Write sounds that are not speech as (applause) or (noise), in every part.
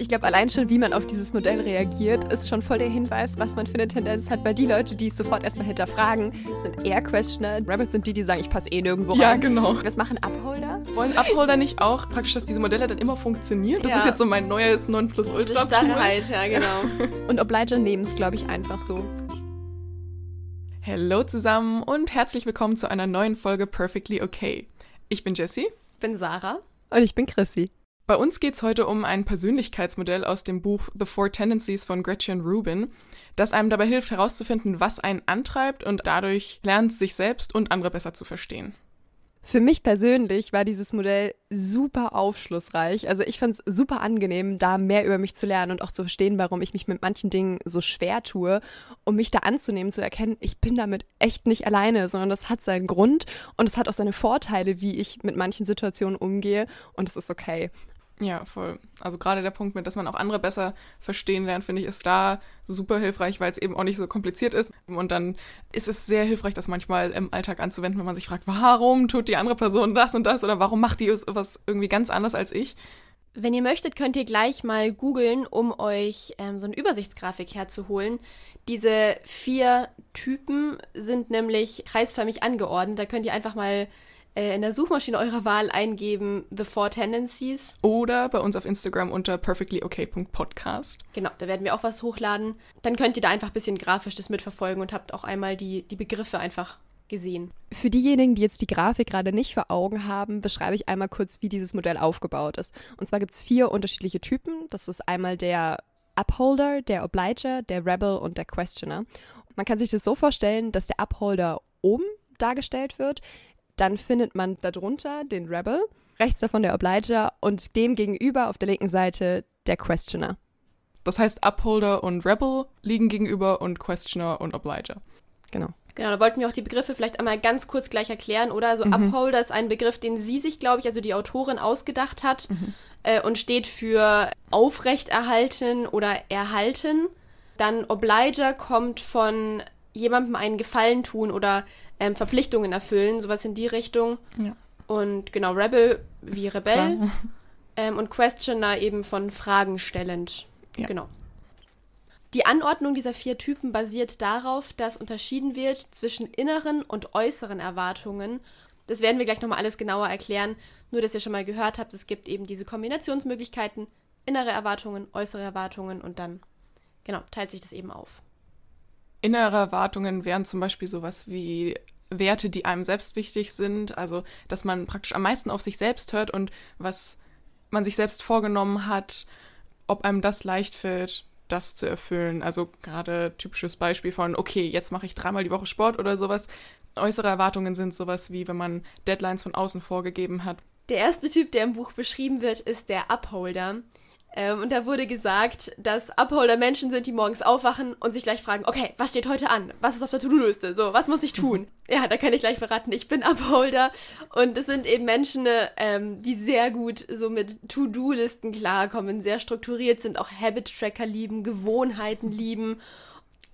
Ich glaube, allein schon, wie man auf dieses Modell reagiert, ist schon voll der Hinweis, was man für eine Tendenz hat. Weil die Leute, die es sofort erstmal hinterfragen, sind eher Questioner. Rebels sind die, die sagen, ich passe eh nirgendwo Ja, rein. genau. Was machen Upholder? Wollen Upholder nicht auch praktisch, dass diese Modelle dann immer funktionieren? Das Ja. ist jetzt so mein neues Nonplusultra. Starrheit, ja, genau. (laughs) Und Obliger nehmen es, glaube ich, einfach so. Hallo zusammen und herzlich willkommen zu einer neuen Folge Perfectly Okay. Ich bin Jessie. Ich bin Sarah. Und ich bin Chrissy. Bei uns geht es heute um ein Persönlichkeitsmodell aus dem Buch The Four Tendencies von Gretchen Rubin, das einem dabei hilft herauszufinden, was einen antreibt und dadurch lernt, sich selbst und andere besser zu verstehen. Für mich persönlich war dieses Modell super aufschlussreich. Also ich fand es super angenehm, da mehr über mich zu lernen und auch zu verstehen, warum ich mich mit manchen Dingen so schwer tue, um mich da anzunehmen, zu erkennen, ich bin damit echt nicht alleine, sondern das hat seinen Grund und es hat auch seine Vorteile, wie ich mit manchen Situationen umgehe und es ist okay. Ja, voll. Also gerade der Punkt mit, dass man auch andere besser verstehen lernt, finde ich, ist da super hilfreich, weil es eben auch nicht so kompliziert ist. Und dann ist es sehr hilfreich, das manchmal im Alltag anzuwenden, wenn man sich fragt, warum tut die andere Person das und das oder warum macht die was irgendwie ganz anders als ich. Wenn ihr möchtet, könnt ihr gleich mal googeln, um euch ähm, so eine Übersichtsgrafik herzuholen. Diese vier Typen sind nämlich kreisförmig angeordnet. Da könnt ihr einfach mal äh, in der Suchmaschine eurer Wahl eingeben The Four Tendencies. Oder bei uns auf Instagram unter perfectlyokay.podcast. Genau, da werden wir auch was hochladen. Dann könnt ihr da einfach ein bisschen grafisch das mitverfolgen und habt auch einmal die, die Begriffe einfach gesehen. Für diejenigen, die jetzt die Grafik gerade nicht vor Augen haben, beschreibe ich einmal kurz, wie dieses Modell aufgebaut ist. Und zwar gibt es vier unterschiedliche Typen. Das ist einmal der Upholder, der Obliger, der Rebel und der Questioner. Man kann sich das so vorstellen, dass der Upholder oben dargestellt wird. Dann findet man darunter den Rebel, rechts davon der Obliger und dem gegenüber auf der linken Seite der Questioner. Das heißt, Upholder und Rebel liegen gegenüber und Questioner und Obliger. Genau. Genau, da wollten wir auch die Begriffe vielleicht einmal ganz kurz gleich erklären, oder? Also Upholder ist ein Begriff, den sie sich, glaube ich, also die Autorin ausgedacht hat äh, und steht für aufrechterhalten oder erhalten. Dann Obliger kommt von jemandem einen Gefallen tun oder ähm, Verpflichtungen erfüllen, sowas in die Richtung. Ja. Und genau, Rebel wie Ist Rebell ähm, und Questioner eben von Fragen stellend. Ja. Genau. Die Anordnung dieser vier Typen basiert darauf, dass unterschieden wird zwischen inneren und äußeren Erwartungen. Das werden wir gleich nochmal alles genauer erklären. Nur, dass ihr schon mal gehört habt, es gibt eben diese Kombinationsmöglichkeiten, innere Erwartungen, äußere Erwartungen und dann, genau, teilt sich das eben auf. Innere Erwartungen wären zum Beispiel sowas wie Werte, die einem selbst wichtig sind, also dass man praktisch am meisten auf sich selbst hört und was man sich selbst vorgenommen hat, ob einem das leicht fällt, das zu erfüllen. Also gerade typisches Beispiel von, okay, jetzt mache ich dreimal die Woche Sport oder sowas. Äußere Erwartungen sind sowas wie, wenn man Deadlines von außen vorgegeben hat. Der erste Typ, der im Buch beschrieben wird, ist der Upholder. Ähm, und da wurde gesagt, dass Upholder Menschen sind, die morgens aufwachen und sich gleich fragen, okay, was steht heute an? Was ist auf der To-Do-Liste? So, was muss ich tun? Ja, da kann ich gleich verraten, ich bin Upholder. Und es sind eben Menschen, ähm, die sehr gut so mit To-Do-Listen klarkommen, sehr strukturiert sind, auch Habit-Tracker lieben, Gewohnheiten lieben.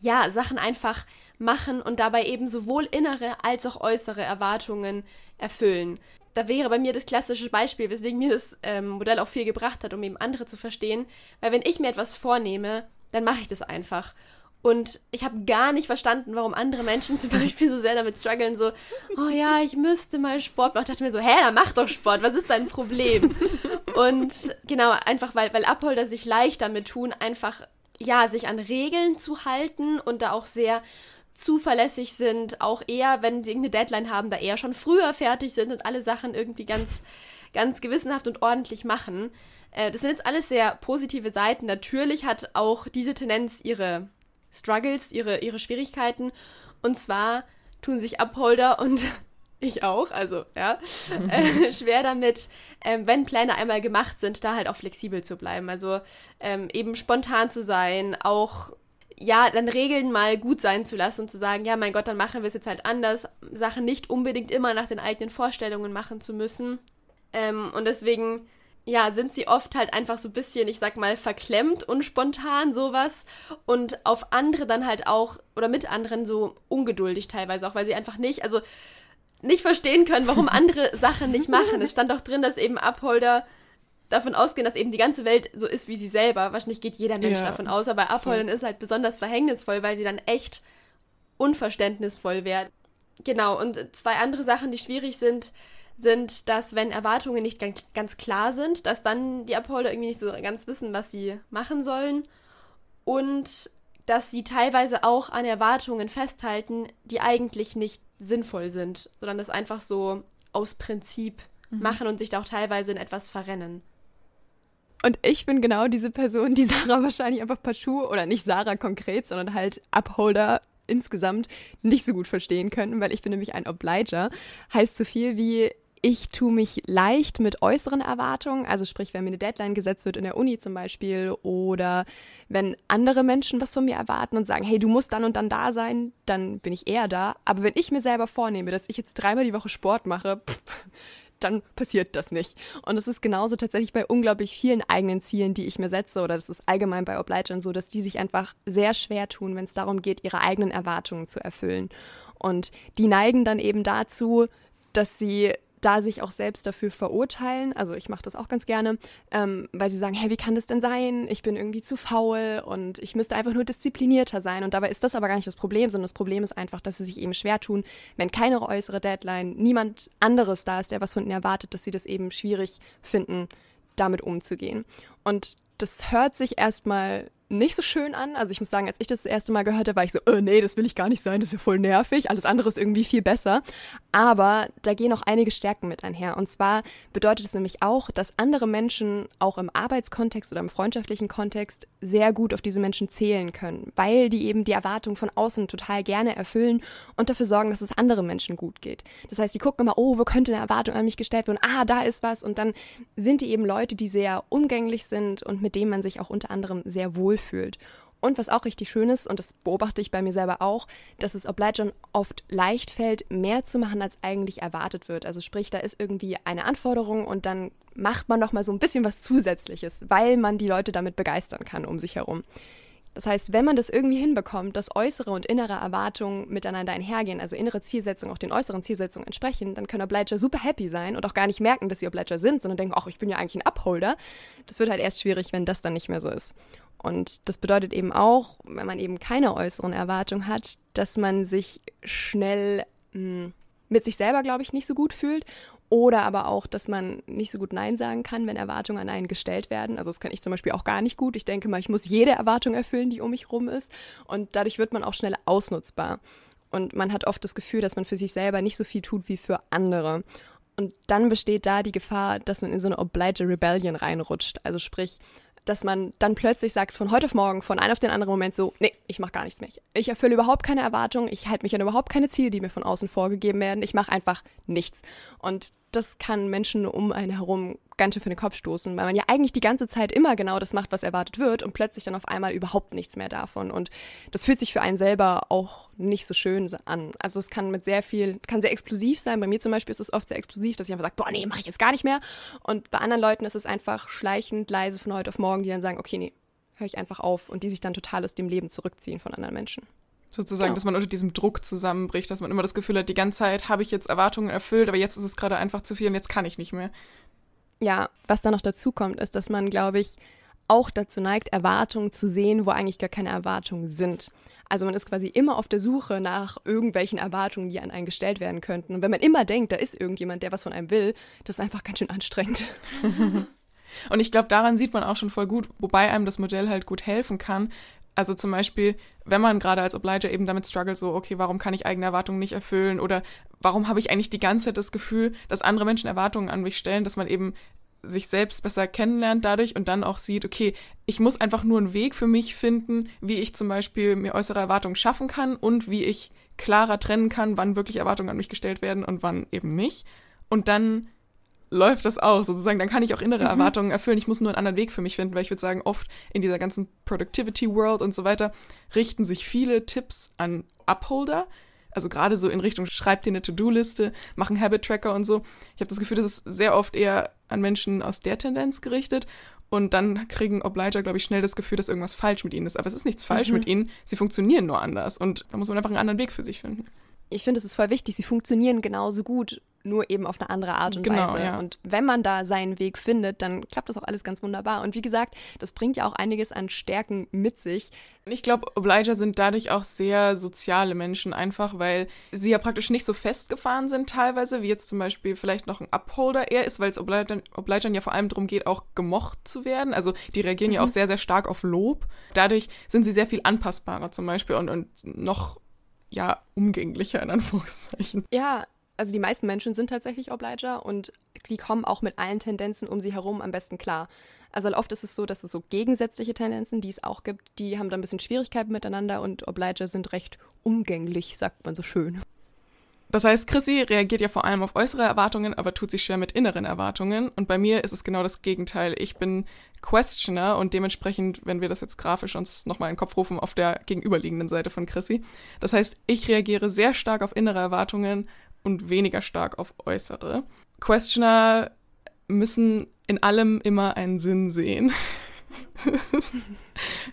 Ja, Sachen einfach machen und dabei eben sowohl innere als auch äußere Erwartungen erfüllen da wäre bei mir das klassische Beispiel, weswegen mir das ähm, Modell auch viel gebracht hat, um eben andere zu verstehen. Weil wenn ich mir etwas vornehme, dann mache ich das einfach. Und ich habe gar nicht verstanden, warum andere Menschen (laughs) zum Beispiel so sehr damit strugglen, so, oh ja, ich müsste mal Sport machen. Ich dachte mir so, hä, dann mach doch Sport, was ist dein Problem? (laughs) Und genau, einfach weil, weil Abholder sich leicht damit tun, einfach, ja, sich an Regeln zu halten und da auch sehr zuverlässig sind, auch eher, wenn sie irgendeine Deadline haben, da eher schon früher fertig sind und alle Sachen irgendwie ganz, ganz gewissenhaft und ordentlich machen. Äh, das sind jetzt alles sehr positive Seiten. Natürlich hat auch diese Tendenz ihre Struggles, ihre, ihre Schwierigkeiten. Und zwar tun sich Upholder und (laughs) ich auch, also ja, (laughs) äh, schwer damit, ähm, wenn Pläne einmal gemacht sind, da halt auch flexibel zu bleiben. Also ähm, eben spontan zu sein, auch ja, dann Regeln mal gut sein zu lassen und zu sagen, ja, mein Gott, dann machen wir es jetzt halt anders, Sachen nicht unbedingt immer nach den eigenen Vorstellungen machen zu müssen. Ähm, und deswegen, ja, sind sie oft halt einfach so ein bisschen, ich sag mal, verklemmt und spontan sowas und auf andere dann halt auch, oder mit anderen so ungeduldig teilweise auch, weil sie einfach nicht, also nicht verstehen können, warum andere (laughs) Sachen nicht machen. Es stand auch drin, dass eben Upholder davon ausgehen, dass eben die ganze Welt so ist wie sie selber. Wahrscheinlich geht jeder Mensch Ja, davon aus, aber Abholen ist halt besonders verhängnisvoll, weil sie dann echt unverständnisvoll werden. Genau, und zwei andere Sachen, die schwierig sind, sind, dass wenn Erwartungen nicht ganz, klar sind, dass dann die Upholder irgendwie nicht so ganz wissen, was sie machen sollen. Und dass sie teilweise auch an Erwartungen festhalten, die eigentlich nicht sinnvoll sind, sondern das einfach so aus Prinzip machen und sich da auch teilweise in etwas verrennen. Und ich bin genau diese Person, die (laughs) Sarah wahrscheinlich einfach partout, oder nicht Sarah konkret, sondern halt Upholder insgesamt nicht so gut verstehen könnten, weil ich bin nämlich ein Obliger. Heißt so viel wie, ich tue mich leicht mit äußeren Erwartungen, also sprich, wenn mir eine Deadline gesetzt wird in der Uni zum Beispiel oder wenn andere Menschen was von mir erwarten und sagen, hey, du musst dann und dann da sein, dann bin ich eher da. Aber wenn ich mir selber vornehme, dass ich jetzt dreimal die Woche Sport mache, pff, dann passiert das nicht. Und es ist genauso tatsächlich bei unglaublich vielen eigenen Zielen, die ich mir setze, oder das ist allgemein bei Obligern so, dass die sich einfach sehr schwer tun, wenn es darum geht, ihre eigenen Erwartungen zu erfüllen. Und die neigen dann eben dazu, dass sie da sich auch selbst dafür verurteilen. Also ich mache das auch ganz gerne, ähm, weil sie sagen, hey, wie kann das denn sein? Ich bin irgendwie zu faul und ich müsste einfach nur disziplinierter sein. Und dabei ist das aber gar nicht das Problem, sondern das Problem ist einfach, dass sie sich eben schwer tun, wenn keine äußere Deadline, niemand anderes da ist, der was von ihnen erwartet, dass sie das eben schwierig finden, damit umzugehen. Und das hört sich erstmal nicht so schön an. Also ich muss sagen, als ich das, das erste Mal gehört habe, war ich so, oh, nee, das will ich gar nicht sein, das ist ja voll nervig. Alles andere ist irgendwie viel besser. Aber da gehen auch einige Stärken mit einher. Und zwar bedeutet es nämlich auch, dass andere Menschen auch im Arbeitskontext oder im freundschaftlichen Kontext sehr gut auf diese Menschen zählen können, weil die eben die Erwartungen von außen total gerne erfüllen und dafür sorgen, dass es anderen Menschen gut geht. Das heißt, die gucken immer, oh, wo könnte eine Erwartung an mich gestellt werden? Ah, da ist was. Und dann sind die eben Leute, die sehr umgänglich sind und mit denen man sich auch unter anderem sehr wohl fühlt. Und was auch richtig schön ist, und das beobachte ich bei mir selber auch, dass es Obligern oft leicht fällt, mehr zu machen, als eigentlich erwartet wird. Also sprich, da ist irgendwie eine Anforderung und dann macht man noch mal so ein bisschen was Zusätzliches, weil man die Leute damit begeistern kann um sich herum. Das heißt, wenn man das irgendwie hinbekommt, dass äußere und innere Erwartungen miteinander einhergehen, also innere Zielsetzungen auch den äußeren Zielsetzungen entsprechen, dann können Obliger super happy sein und auch gar nicht merken, dass sie Obliger sind, sondern denken, ach, ich bin ja eigentlich ein Upholder. Das wird halt erst schwierig, wenn das dann nicht mehr so ist. Und das bedeutet eben auch, wenn man eben keine äußeren Erwartungen hat, dass man sich schnell mh, mit sich selber, glaube ich, nicht so gut fühlt. Oder aber auch, dass man nicht so gut Nein sagen kann, wenn Erwartungen an einen gestellt werden. Also das kann ich zum Beispiel auch gar nicht gut. Ich denke mal, ich muss jede Erwartung erfüllen, die um mich rum ist. Und dadurch wird man auch schnell ausnutzbar. Und man hat oft das Gefühl, dass man für sich selber nicht so viel tut wie für andere. Und dann besteht da die Gefahr, dass man in so eine Oblige Rebellion reinrutscht. Also sprich, dass man dann plötzlich sagt, von heute auf morgen, von einem auf den anderen Moment so, nee, ich mache gar nichts mehr. Ich erfülle überhaupt keine Erwartungen, ich halte mich an überhaupt keine Ziele, die mir von außen vorgegeben werden. Ich mache einfach nichts. Und das kann Menschen um einen herum ganz schön für den Kopf stoßen, weil man ja eigentlich die ganze Zeit immer genau das macht, was erwartet wird und plötzlich dann auf einmal überhaupt nichts mehr davon. Und das fühlt sich für einen selber auch nicht so schön an. Also es kann mit sehr viel, kann sehr explosiv sein. Bei mir zum Beispiel ist es oft sehr explosiv, dass ich einfach sage, boah, nee, mache ich jetzt gar nicht mehr. Und bei anderen Leuten ist es einfach schleichend, leise von heute auf morgen, die dann sagen, okay, nee, höre ich einfach auf und die sich dann total aus dem Leben zurückziehen von anderen Menschen. Sozusagen, Ja. dass man unter diesem Druck zusammenbricht, dass man immer das Gefühl hat, die ganze Zeit habe ich jetzt Erwartungen erfüllt, aber jetzt ist es gerade einfach zu viel und jetzt kann ich nicht mehr. ja, was da noch dazu kommt, ist, dass man, glaube ich, auch dazu neigt, Erwartungen zu sehen, wo eigentlich gar keine Erwartungen sind. Also man ist quasi immer auf der Suche nach irgendwelchen Erwartungen, die an einen gestellt werden könnten. Und wenn man immer denkt, da ist irgendjemand, der was von einem will, das ist einfach ganz schön anstrengend. (laughs) (laughs) Und ich glaube, daran sieht man auch schon voll gut, wobei einem das Modell halt gut helfen kann. Also zum Beispiel, wenn man gerade als Obliger eben damit struggelt, so, okay, warum kann ich eigene Erwartungen nicht erfüllen oder warum habe ich eigentlich die ganze Zeit das Gefühl, dass andere Menschen Erwartungen an mich stellen, dass man eben sich selbst besser kennenlernt dadurch und dann auch sieht, okay, ich muss einfach nur einen Weg für mich finden, wie ich zum Beispiel mir äußere Erwartungen schaffen kann und wie ich klarer trennen kann, wann wirklich Erwartungen an mich gestellt werden und wann eben nicht. Und dann läuft das aus, sozusagen. Dann kann ich auch innere Erwartungen erfüllen. Ich muss nur einen anderen Weg für mich finden, weil ich würde sagen, oft in dieser ganzen Productivity World und so weiter richten sich viele Tipps an Upholder. Also gerade so in Richtung, schreib dir eine To-Do-Liste, mach einen Habit-Tracker und so. Ich habe das Gefühl, das ist sehr oft eher an Menschen aus der Tendenz gerichtet. Und dann kriegen Obliger, glaube ich, schnell das Gefühl, dass irgendwas falsch mit ihnen ist. Aber es ist nichts falsch mit ihnen. Sie funktionieren nur anders. Und da muss man einfach einen anderen Weg für sich finden. Ich finde, es ist voll wichtig, sie funktionieren genauso gut. Nur eben auf eine andere Art und Genau, Weise. ja. Und wenn man da seinen Weg findet, dann klappt das auch alles ganz wunderbar. Und wie gesagt, das bringt ja auch einiges an Stärken mit sich. Ich glaube, Obliger sind dadurch auch sehr soziale Menschen, einfach weil sie ja praktisch nicht so festgefahren sind teilweise, wie jetzt zum Beispiel vielleicht noch ein Upholder eher ist, weil es Obligern, Obligern ja vor allem darum geht, auch gemocht zu werden. Also die reagieren ja auch sehr, sehr stark auf Lob. Dadurch sind sie sehr viel anpassbarer zum Beispiel und, und noch, ja, umgänglicher in Anführungszeichen. Ja, also die meisten Menschen sind tatsächlich Obliger und die kommen auch mit allen Tendenzen um sie herum am besten klar. Also oft ist es so, dass es so gegensätzliche Tendenzen, die es auch gibt, die haben da ein bisschen Schwierigkeiten miteinander und Obliger sind recht umgänglich, sagt man so schön. Das heißt, Chrissy reagiert ja vor allem auf äußere Erwartungen, aber tut sich schwer mit inneren Erwartungen. Und bei mir ist es genau das Gegenteil. Ich bin Questioner und dementsprechend, wenn wir das jetzt grafisch uns nochmal in den Kopf rufen, auf der gegenüberliegenden Seite von Chrissy. Das heißt, ich reagiere sehr stark auf innere Erwartungen und weniger stark auf äußere. Questioner müssen in allem immer einen Sinn sehen. (laughs)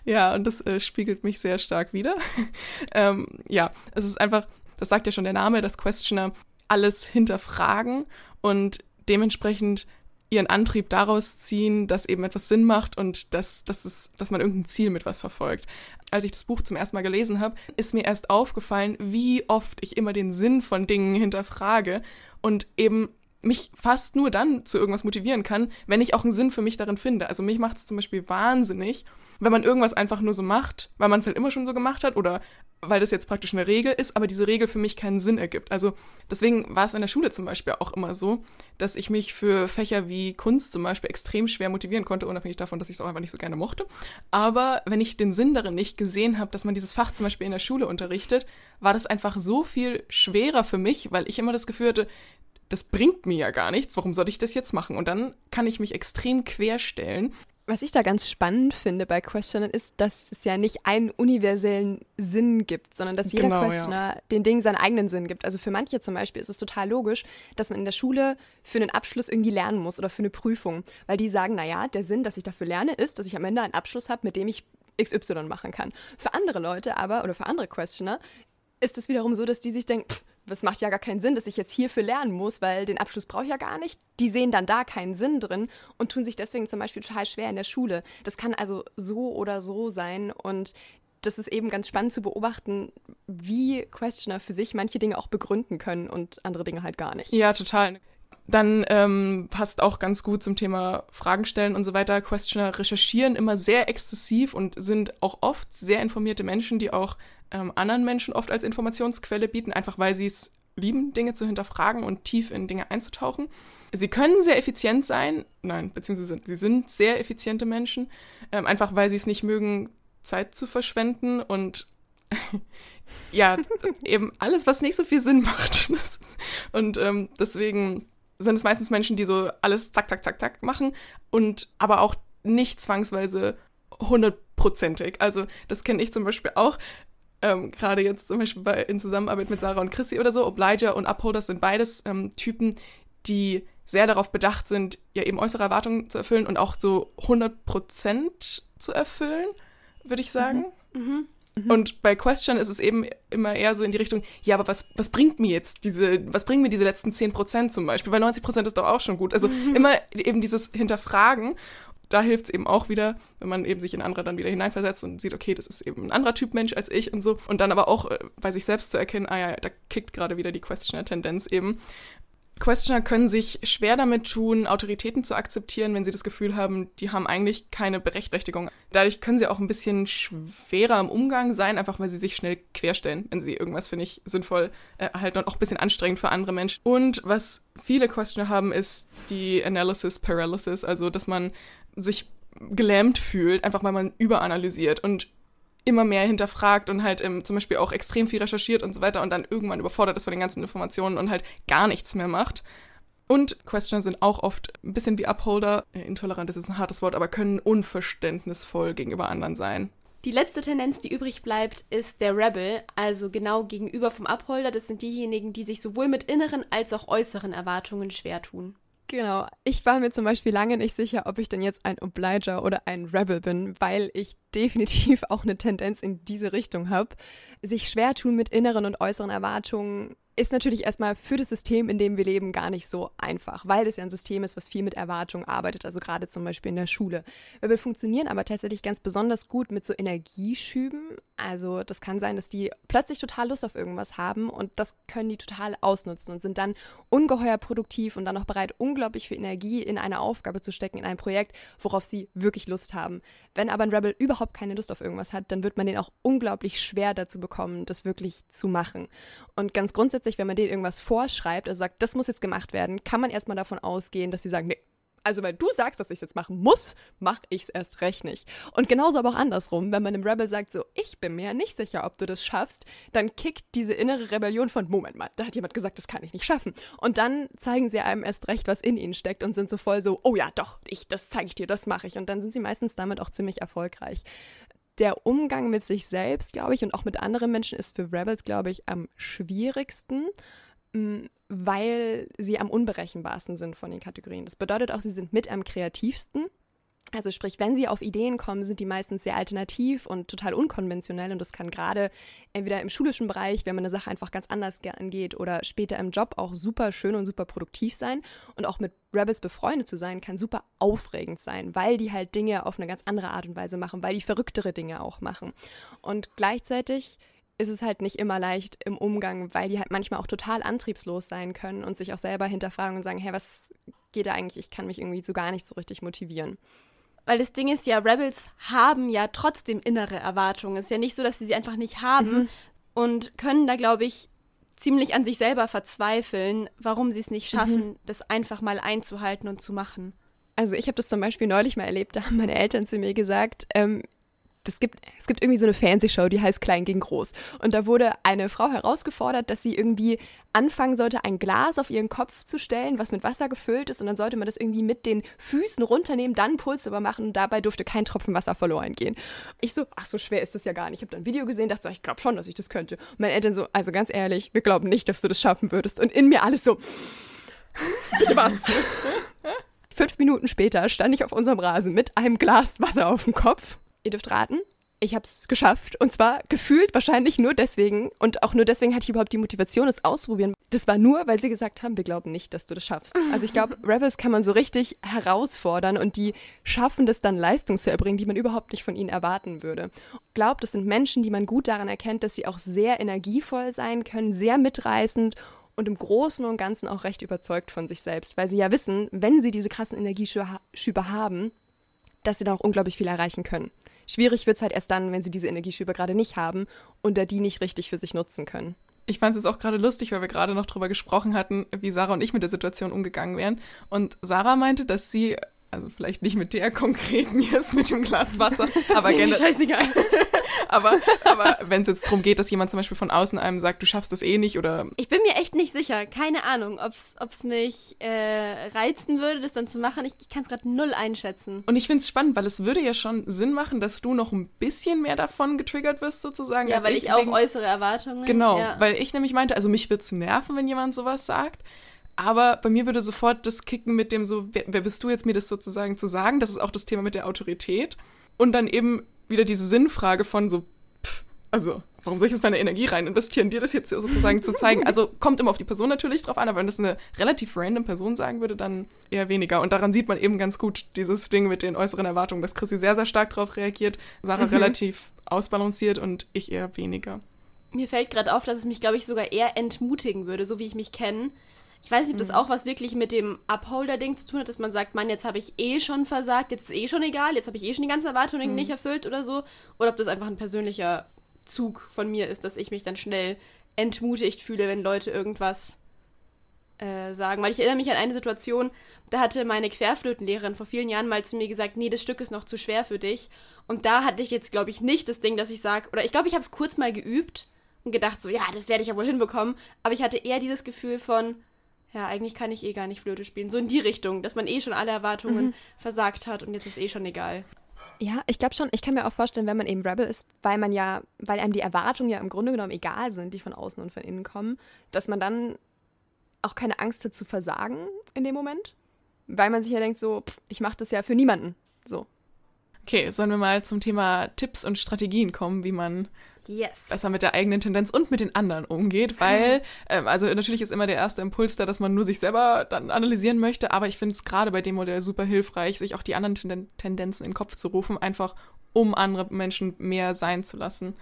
ja, und das äh, spiegelt mich sehr stark wider. (laughs) ähm, ja, es ist einfach, das sagt ja schon der Name, dass Questioner alles hinterfragen und dementsprechend ihren Antrieb daraus ziehen, dass eben etwas Sinn macht und dass, dass, es, dass man irgendein Ziel mit was verfolgt. Als ich das Buch zum ersten Mal gelesen habe, ist mir erst aufgefallen, wie oft ich immer den Sinn von Dingen hinterfrage und eben mich fast nur dann zu irgendwas motivieren kann, wenn ich auch einen Sinn für mich darin finde. Also mich macht es zum Beispiel wahnsinnig, wenn man irgendwas einfach nur so macht, weil man es halt immer schon so gemacht hat oder weil das jetzt praktisch eine Regel ist, aber diese Regel für mich keinen Sinn ergibt. Also deswegen war es in der Schule zum Beispiel auch immer so, dass ich mich für Fächer wie Kunst zum Beispiel extrem schwer motivieren konnte, unabhängig davon, dass ich es auch einfach nicht so gerne mochte. Aber wenn ich den Sinn darin nicht gesehen habe, dass man dieses Fach zum Beispiel in der Schule unterrichtet, war das einfach so viel schwerer für mich, weil ich immer das Gefühl hatte, das bringt mir ja gar nichts, warum soll ich das jetzt machen? Und dann kann ich mich extrem querstellen. Was ich da ganz spannend finde bei Questionern ist, dass es ja nicht einen universellen Sinn gibt, sondern dass jeder Genau, ja. Questioner den Dingen seinen eigenen Sinn gibt. Also für manche zum Beispiel ist es total logisch, dass man in der Schule für einen Abschluss irgendwie lernen muss oder für eine Prüfung, weil die sagen, naja, der Sinn, dass ich dafür lerne, ist, dass ich am Ende einen Abschluss habe, mit dem ich XY machen kann. Für andere Leute aber oder für andere Questioner ist es wiederum so, dass die sich denken, pff, das macht ja gar keinen Sinn, dass ich jetzt hierfür lernen muss, weil den Abschluss brauche ich ja gar nicht. Die sehen dann da keinen Sinn drin und tun sich deswegen zum Beispiel total schwer in der Schule. Das kann also so oder so sein und das ist eben ganz spannend zu beobachten, wie Questioner für sich manche Dinge auch begründen können und andere Dinge halt gar nicht. Ja, total. Dann ähm, passt auch ganz gut zum Thema Fragen stellen und so weiter. Questioner recherchieren immer sehr exzessiv und sind auch oft sehr informierte Menschen, die auch ähm, anderen Menschen oft als Informationsquelle bieten, einfach weil sie es lieben, Dinge zu hinterfragen und tief in Dinge einzutauchen. Sie können sehr effizient sein, nein, beziehungsweise sie sind sehr effiziente Menschen, ähm, einfach weil sie es nicht mögen, Zeit zu verschwenden und (laughs) ja, eben alles, was nicht so viel Sinn macht. (laughs) und ähm, deswegen sind es meistens Menschen, die so alles zack, zack, zack, zack machen und aber auch nicht zwangsweise hundertprozentig. Also das kenne ich zum Beispiel auch. Ähm, Gerade jetzt zum Beispiel bei, in Zusammenarbeit mit Sarah und Chrissy oder so. Obliger und Upholders sind beides ähm, Typen, die sehr darauf bedacht sind, ja eben äußere Erwartungen zu erfüllen und auch so 100% zu erfüllen, würde ich sagen. Und bei Question ist es eben immer eher so in die Richtung, ja, aber was, was bringt mir jetzt diese, was bringen mir diese letzten 10% zum Beispiel? Weil 90% ist doch auch schon gut. Also immer eben dieses Hinterfragen. Da hilft es eben auch wieder, wenn man eben sich in andere dann wieder hineinversetzt und sieht, okay, das ist eben ein anderer Typ Mensch als ich und so. Und dann aber auch äh, bei sich selbst zu erkennen, ah ja, da kickt gerade wieder die Questioner-Tendenz eben. Questioner können sich schwer damit tun, Autoritäten zu akzeptieren, wenn sie das Gefühl haben, die haben eigentlich keine Berechtigung. Dadurch können sie auch ein bisschen schwerer im Umgang sein, einfach weil sie sich schnell querstellen, wenn sie irgendwas, finde ich, sinnvoll äh, erhalten und auch ein bisschen anstrengend für andere Menschen. Und was viele Questioner haben, ist die Analysis Paralysis, also dass man sich gelähmt fühlt, einfach weil man überanalysiert und immer mehr hinterfragt und halt ähm, zum Beispiel auch extrem viel recherchiert und so weiter und dann irgendwann überfordert ist von den ganzen Informationen und halt gar nichts mehr macht. Und Questioner sind auch oft ein bisschen wie Upholder, äh, intolerant ist jetzt ein hartes Wort, aber können unverständnisvoll gegenüber anderen sein. Die letzte Tendenz, die übrig bleibt, ist der Rebel, also genau gegenüber vom Upholder. Das sind diejenigen, die sich sowohl mit inneren als auch äußeren Erwartungen schwer tun. Genau. Ich war mir zum Beispiel lange nicht sicher, ob ich denn jetzt ein Obliger oder ein Rebel bin, weil ich definitiv (laughs) auch eine Tendenz in diese Richtung habe. Sich schwer tun mit inneren und äußeren Erwartungen ist natürlich erstmal für das System, in dem wir leben, gar nicht so einfach, weil es ja ein System ist, was viel mit Erwartung arbeitet, also gerade zum Beispiel in der Schule. Rebel funktionieren aber tatsächlich ganz besonders gut mit so Energieschüben. Also das kann sein, dass die plötzlich total Lust auf irgendwas haben und das können die total ausnutzen und sind dann ungeheuer produktiv und dann auch bereit, unglaublich viel Energie in eine Aufgabe zu stecken, in ein Projekt, worauf sie wirklich Lust haben. Wenn aber ein Rebel überhaupt keine Lust auf irgendwas hat, dann wird man den auch unglaublich schwer dazu bekommen, das wirklich zu machen. Und ganz grundsätzlich, wenn man denen irgendwas vorschreibt, also sagt, das muss jetzt gemacht werden, kann man erstmal davon ausgehen, dass sie sagen, nee, also wenn du sagst, dass ich es jetzt machen muss, mache ich es erst recht nicht. Und genauso aber auch andersrum, wenn man einem Rebel sagt, so, ich bin mir nicht sicher, ob du das schaffst, dann kickt diese innere Rebellion von, Moment mal, da hat jemand gesagt, das kann ich nicht schaffen. Und dann zeigen sie einem erst recht, was in ihnen steckt und sind so voll so, oh ja, doch, ich, das zeige ich dir, das mache ich. Und dann sind sie meistens damit auch ziemlich erfolgreich. Der Umgang mit sich selbst, glaube ich, und auch mit anderen Menschen ist für Rebels, glaube ich, am schwierigsten weil sie am unberechenbarsten sind von den Kategorien. Das bedeutet auch, sie sind mit am kreativsten. Also sprich, wenn sie auf Ideen kommen, sind die meistens sehr alternativ und total unkonventionell und das kann gerade entweder im schulischen Bereich, wenn man eine Sache einfach ganz anders angeht oder später im Job auch super schön und super produktiv sein und auch mit Rebels befreundet zu sein, kann super aufregend sein, weil die halt Dinge auf eine ganz andere Art und Weise machen, weil die verrücktere Dinge auch machen. Und gleichzeitig ist es halt nicht immer leicht im Umgang, weil die halt manchmal auch total antriebslos sein können und sich auch selber hinterfragen und sagen, hey, was geht da eigentlich? Ich kann mich irgendwie so gar nicht so richtig motivieren. Weil das Ding ist ja, Rebels haben ja trotzdem innere Erwartungen. Es ist ja nicht so, dass sie sie einfach nicht haben mhm. und können da, glaube ich, ziemlich an sich selber verzweifeln, warum sie es nicht schaffen, mhm. das einfach mal einzuhalten und zu machen. Also ich habe das zum Beispiel neulich mal erlebt, da haben meine Eltern zu mir gesagt, ähm, das gibt, es gibt irgendwie so eine Fernsehshow, die heißt Klein gegen Groß. Und da wurde eine Frau herausgefordert, dass sie irgendwie anfangen sollte, ein Glas auf ihren Kopf zu stellen, was mit Wasser gefüllt ist. Und dann sollte man das irgendwie mit den Füßen runternehmen, dann Puls übermachen. Und dabei durfte kein Tropfen Wasser verloren gehen. Ich so, ach, so schwer ist das ja gar nicht. Ich habe dann ein Video gesehen, dachte so, ich glaube schon, dass ich das könnte. Und meine Eltern so, also ganz ehrlich, wir glauben nicht, dass du das schaffen würdest. Und in mir alles so, (laughs) bitte was? (laughs) Fünf Minuten später stand ich auf unserem Rasen mit einem Glas Wasser auf dem Kopf Ihr dürft raten. Ich habe es geschafft. Und zwar gefühlt wahrscheinlich nur deswegen. Und auch nur deswegen hatte ich überhaupt die Motivation, es auszuprobieren. Das war nur, weil sie gesagt haben, wir glauben nicht, dass du das schaffst. Also ich glaube, (laughs) Rebels kann man so richtig herausfordern und die schaffen das dann, Leistung zu erbringen, die man überhaupt nicht von ihnen erwarten würde. Glaubt, das sind Menschen, die man gut daran erkennt, dass sie auch sehr energievoll sein können, sehr mitreißend und im Großen und Ganzen auch recht überzeugt von sich selbst, weil sie ja wissen, wenn sie diese krassen Energieschübe haben, dass sie dann auch unglaublich viel erreichen können. Schwierig wird es halt erst dann, wenn sie diese Energieschübe gerade nicht haben und die nicht richtig für sich nutzen können. Ich fand es jetzt auch gerade lustig, weil wir gerade noch darüber gesprochen hatten, wie Sarah und ich mit der Situation umgegangen wären. Und Sarah meinte, dass sie also vielleicht nicht mit der konkreten jetzt mit dem Glas Wasser, (laughs) aber generell. (laughs) Aber aber wenn es jetzt darum geht, dass jemand zum Beispiel von außen einem sagt, du schaffst das eh nicht oder. Ich bin mir echt nicht sicher. Keine Ahnung, ob es mich äh, reizen würde, das dann zu machen. Ich, ich kann es gerade null einschätzen. Und ich finde es spannend, weil es würde ja schon Sinn machen, dass du noch ein bisschen mehr davon getriggert wirst, sozusagen. Ja, weil ich, ich auch äußere Erwartungen. Genau, ja. weil ich nämlich meinte, also mich würde es nerven, wenn jemand sowas sagt. Aber bei mir würde sofort das kicken mit dem so, wer, wer bist du jetzt, mir das sozusagen zu sagen? Das ist auch das Thema mit der Autorität. Und dann eben wieder diese Sinnfrage von so, pff, also, warum soll ich jetzt meine Energie rein investieren, dir das jetzt sozusagen zu zeigen? Also kommt immer auf die Person natürlich drauf an, aber wenn das eine relativ random Person sagen würde, dann eher weniger. Und daran sieht man eben ganz gut dieses Ding mit den äußeren Erwartungen, dass Chrissy sehr, sehr stark drauf reagiert, Sarah mhm. relativ ausbalanciert und ich eher weniger. Mir fällt gerade auf, dass es mich, glaube ich, sogar eher entmutigen würde, so wie ich mich kenne, ich weiß nicht, ob das mhm. auch was wirklich mit dem Upholder-Ding zu tun hat, dass man sagt, Mann, jetzt habe ich eh schon versagt, jetzt ist eh schon egal, jetzt habe ich eh schon die ganzen Erwartungen mhm. nicht erfüllt oder so. Oder ob das einfach ein persönlicher Zug von mir ist, dass ich mich dann schnell entmutigt fühle, wenn Leute irgendwas äh, sagen. Weil ich erinnere mich an eine Situation, da hatte meine Querflötenlehrerin vor vielen Jahren mal zu mir gesagt, nee, das Stück ist noch zu schwer für dich. Und da hatte ich jetzt, glaube ich, nicht das Ding, dass ich sage, oder ich glaube, ich habe es kurz mal geübt und gedacht, so, ja, das werde ich ja wohl hinbekommen. Aber ich hatte eher dieses Gefühl von, ja, eigentlich kann ich eh gar nicht Flöte spielen. So in die Richtung, dass man eh schon alle Erwartungen mhm. versagt hat und jetzt ist eh schon egal. Ja, ich glaube schon, ich kann mir auch vorstellen, wenn man eben Rebel ist, weil man ja, weil einem die Erwartungen ja im Grunde genommen egal sind, die von außen und von innen kommen, dass man dann auch keine Angst hat zu versagen in dem Moment. Weil man sich ja denkt, so, pff, ich mache das ja für niemanden. So. Okay, sollen wir mal zum Thema Tipps und Strategien kommen, wie man Yes. besser mit der eigenen Tendenz und mit den anderen umgeht, weil, (laughs) ähm, also natürlich ist immer der erste Impuls da, dass man nur sich selber dann analysieren möchte, aber ich finde es gerade bei dem Modell super hilfreich, sich auch die anderen Tenden Tendenzen in den Kopf zu rufen, einfach um andere Menschen mehr sein zu lassen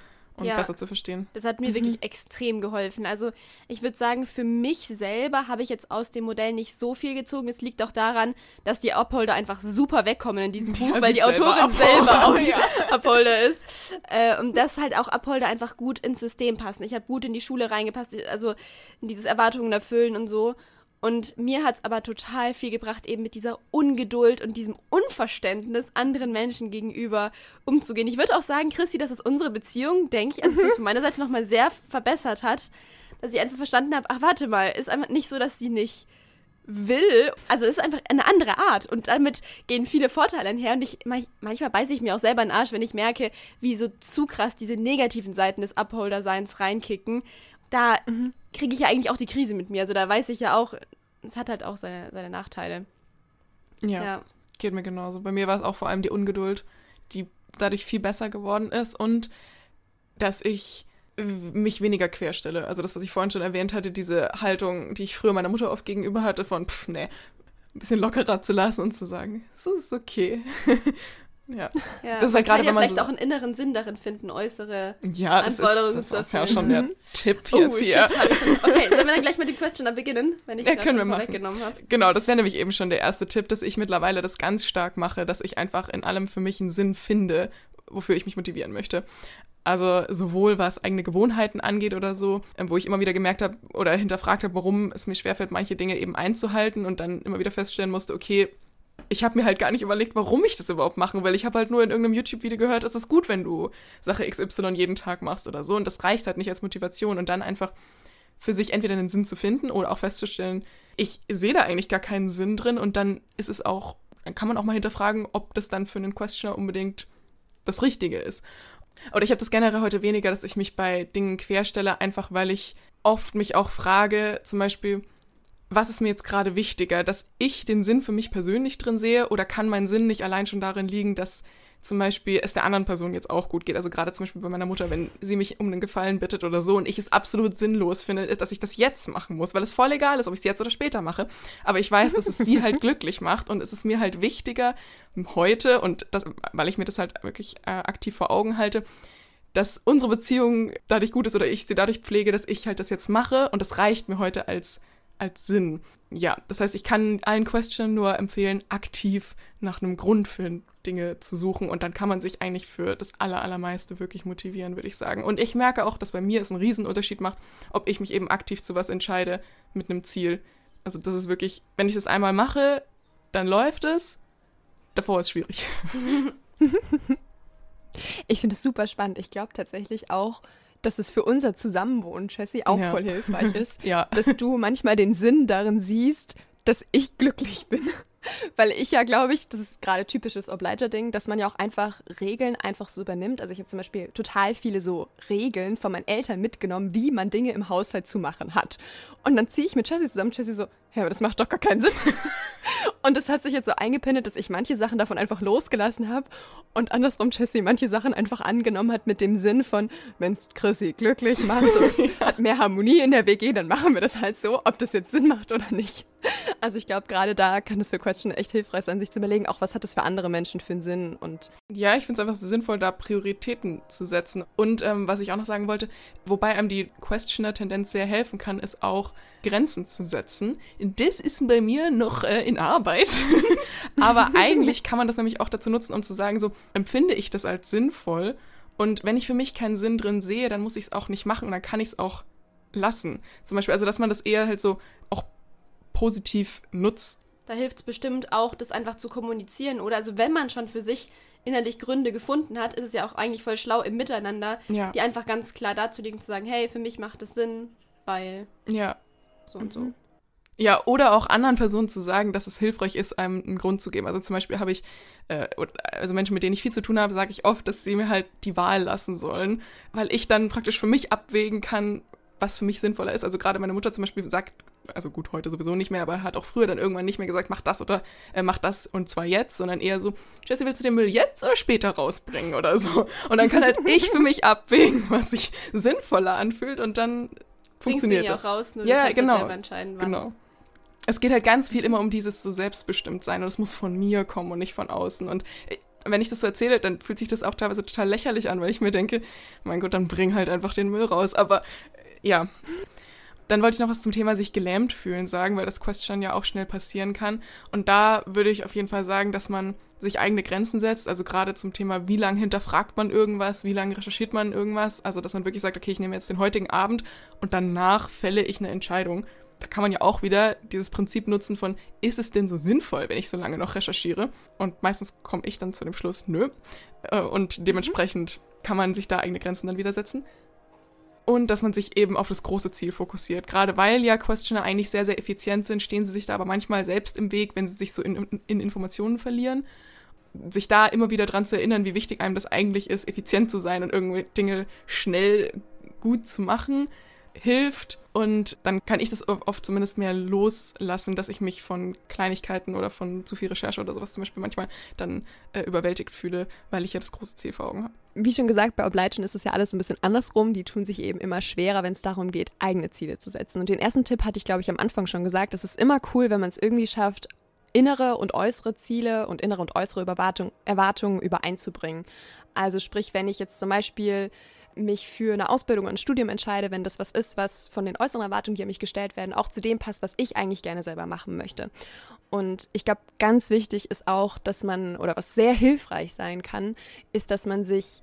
und Ja. besser zu verstehen. Das hat mir wirklich extrem geholfen. Also ich würde sagen, für mich selber habe ich jetzt aus dem Modell nicht so viel gezogen. Es liegt auch daran, dass die Upholder einfach super wegkommen in diesem Buch, Ja, (laughs) weil die selber Autorin selber auch (laughs) ja. Upholder ist. Äh, und dass halt auch Upholder einfach gut ins System passen. Ich habe gut in die Schule reingepasst, also in dieses Erwartungen erfüllen und so. Und mir hat es aber total viel gebracht, eben mit dieser Ungeduld und diesem Unverständnis anderen Menschen gegenüber umzugehen. Ich würde auch sagen, Christi, dass es unsere Beziehung, denke ich, also zumindest von meiner Seite nochmal sehr verbessert hat, dass ich einfach verstanden habe, ach warte mal, ist einfach nicht so, dass sie nicht will. Also es ist einfach eine andere Art und damit gehen viele Vorteile einher und ich manch- manchmal beiße ich mir auch selber in den Arsch, wenn ich merke, wie so zu krass diese negativen Seiten des Upholder-Seins reinkicken. Da kriege ich ja eigentlich auch die Krise mit mir. Also da weiß ich ja auch, es hat halt auch seine, seine Nachteile. Ja, Ja. geht mir genauso. Bei mir war es auch vor allem die Ungeduld, die dadurch viel besser geworden ist und dass ich mich weniger querstelle. Also das, was ich vorhin schon erwähnt hatte, diese Haltung, die ich früher meiner Mutter oft gegenüber hatte, von, pff, nee, ein bisschen lockerer zu lassen und zu sagen, es ist okay. (laughs) ja. Ja, Das ist halt gerade, wenn man vielleicht so- auch einen inneren Sinn darin finden, äußere. Ja, das ist, Anforderungen das zu ist ja schon der Mhm. Tipp Oh, jetzt hier. shit, schon. Okay, sollen wir dann gleich mit dem Questioner beginnen, wenn ich Ja, können schon wir machen. vorweggenommen habe? Genau, das wäre nämlich eben schon der erste Tipp, dass ich mittlerweile das ganz stark mache, dass ich einfach in allem für mich einen Sinn finde, wofür ich mich motivieren möchte. Also sowohl was eigene Gewohnheiten angeht oder so, ähm, wo ich immer wieder gemerkt habe oder hinterfragt habe, warum es mir schwerfällt, manche Dinge eben einzuhalten und dann immer wieder feststellen musste, okay, ich habe mir halt gar nicht überlegt, warum ich das überhaupt mache, weil ich habe halt nur in irgendeinem YouTube-Video gehört, es ist gut, wenn du Sache XY jeden Tag machst oder so. Und das reicht halt nicht als Motivation. Und dann einfach für sich entweder einen Sinn zu finden oder auch festzustellen, ich sehe da eigentlich gar keinen Sinn drin. Und dann ist es auch, dann kann man auch mal hinterfragen, ob das dann für einen Questioner unbedingt das Richtige ist. Oder ich habe das generell heute weniger, dass ich mich bei Dingen querstelle, einfach weil ich oft mich auch frage, zum Beispiel, was ist mir jetzt gerade wichtiger, dass ich den Sinn für mich persönlich drin sehe oder kann mein Sinn nicht allein schon darin liegen, dass zum Beispiel es der anderen Person jetzt auch gut geht. Also gerade zum Beispiel bei meiner Mutter, wenn sie mich um einen Gefallen bittet oder so und ich es absolut sinnlos finde, dass ich das jetzt machen muss, weil es voll egal ist, ob ich es jetzt oder später mache. Aber ich weiß, dass es sie halt (laughs) glücklich macht und es ist mir halt wichtiger heute und das, weil ich mir das halt wirklich äh, aktiv vor Augen halte, dass unsere Beziehung dadurch gut ist oder ich sie dadurch pflege, dass ich halt das jetzt mache und das reicht mir heute als, als Sinn. Ja, das heißt, ich kann allen Questionern nur empfehlen, aktiv nach einem Grund für Dinge zu suchen und dann kann man sich eigentlich für das aller, allermeiste wirklich motivieren, würde ich sagen. Und ich merke auch, dass bei mir es einen Riesenunterschied macht, ob ich mich eben aktiv zu was entscheide mit einem Ziel. Also das ist wirklich, wenn ich das einmal mache, dann läuft es. Davor ist schwierig. (laughs) Ich finde es super spannend. Ich glaube tatsächlich auch, dass es für unser Zusammenwohnen, Jessie, auch Ja. voll hilfreich ist, (laughs) Ja. dass du manchmal den Sinn darin siehst, dass ich glücklich bin. Weil ich ja, glaube ich, das ist gerade typisches Obliger-Ding, dass man ja auch einfach Regeln einfach so übernimmt. Also ich habe zum Beispiel total viele so Regeln von meinen Eltern mitgenommen, wie man Dinge im Haushalt zu machen hat. Und dann ziehe ich mit Jessie zusammen, Jessie so, ja, aber das macht doch gar keinen Sinn. (laughs) Und es hat sich jetzt so eingependelt, dass ich manche Sachen davon einfach losgelassen habe und andersrum Jessie manche Sachen einfach angenommen hat mit dem Sinn von, wenn es Chrissy glücklich macht und es (laughs) hat mehr Harmonie in der WG, dann machen wir das halt so, ob das jetzt Sinn macht oder nicht. Also ich glaube, gerade da kann es für Question echt hilfreich sein, sich zu überlegen, auch was hat es für andere Menschen für einen Sinn und Ja, ich finde es einfach so sinnvoll, da Prioritäten zu setzen. Und ähm, was ich auch noch sagen wollte, wobei einem die Questioner-Tendenz sehr helfen kann, ist auch Grenzen zu setzen. Das ist bei mir noch äh, in Arbeit. (laughs) Aber eigentlich kann man das nämlich auch dazu nutzen, um zu sagen, so empfinde ich das als sinnvoll. Und wenn ich für mich keinen Sinn drin sehe, dann muss ich es auch nicht machen und dann kann ich es auch lassen. Zum Beispiel, also dass man das eher halt so auch positiv nutzt. Da hilft es bestimmt auch, das einfach zu kommunizieren. Oder also wenn man schon für sich innerlich Gründe gefunden hat, ist es ja auch eigentlich voll schlau im Miteinander, Ja. die einfach ganz klar darzulegen, zu sagen, hey, für mich macht es Sinn, weil Ja. so und so. Ja, oder auch anderen Personen zu sagen, dass es hilfreich ist, einem einen Grund zu geben. Also zum Beispiel habe ich, äh, also Menschen, mit denen ich viel zu tun habe, sage ich oft, dass sie mir halt die Wahl lassen sollen, weil ich dann praktisch für mich abwägen kann, was für mich sinnvoller ist. Also gerade meine Mutter zum Beispiel sagt also gut, heute sowieso nicht mehr, aber er hat auch früher dann irgendwann nicht mehr gesagt, mach das oder äh, mach das und zwar jetzt, sondern eher so, Jesse, willst du den Müll jetzt oder später rausbringen oder so? Und dann kann halt (laughs) ich für mich abwägen, was sich sinnvoller anfühlt und dann funktioniert das. raus, nur Ja, genau. Genau. Es geht halt ganz viel immer um dieses so selbstbestimmt sein und es muss von mir kommen und nicht von außen. Und äh, wenn ich das so erzähle, dann fühlt sich das auch teilweise total lächerlich an, weil ich mir denke, mein Gott, dann bring halt einfach den Müll raus. Aber ja. Dann wollte ich noch was zum Thema sich gelähmt fühlen sagen, weil das Question ja auch schnell passieren kann. Und da würde ich auf jeden Fall sagen, dass man sich eigene Grenzen setzt, also gerade zum Thema, wie lange hinterfragt man irgendwas, wie lange recherchiert man irgendwas, also dass man wirklich sagt, okay, ich nehme jetzt den heutigen Abend und danach fälle ich eine Entscheidung. Da kann man ja auch wieder dieses Prinzip nutzen von, ist es denn so sinnvoll, wenn ich so lange noch recherchiere? Und meistens komme ich dann zu dem Schluss, nö. Äh, Und dementsprechend kann man sich da eigene Grenzen dann wieder setzen. Und dass man sich eben auf das große Ziel fokussiert. Gerade weil ja Questioner eigentlich sehr, sehr effizient sind, stehen sie sich da aber manchmal selbst im Weg, wenn sie sich so in, in Informationen verlieren. Sich da immer wieder dran zu erinnern, wie wichtig einem das eigentlich ist, effizient zu sein und irgendwie Dinge schnell gut zu machen, hilft. Und dann kann ich das oft zumindest mehr loslassen, dass ich mich von Kleinigkeiten oder von zu viel Recherche oder sowas zum Beispiel manchmal dann äh, überwältigt fühle, weil ich ja das große Ziel vor Augen habe. Wie schon gesagt, bei Obligation ist es ja alles ein bisschen andersrum. Die tun sich eben immer schwerer, wenn es darum geht, eigene Ziele zu setzen. Und den ersten Tipp hatte ich, glaube ich, am Anfang schon gesagt. Es ist immer cool, wenn man es irgendwie schafft, innere und äußere Ziele und innere und äußere Erwartungen übereinzubringen. Also sprich, wenn ich jetzt zum Beispiel mich für eine Ausbildung und ein Studium entscheide, wenn das was ist, was von den äußeren Erwartungen, die an mich gestellt werden, auch zu dem passt, was ich eigentlich gerne selber machen möchte. Und ich glaube, ganz wichtig ist auch, dass man, oder was sehr hilfreich sein kann, ist, dass man sich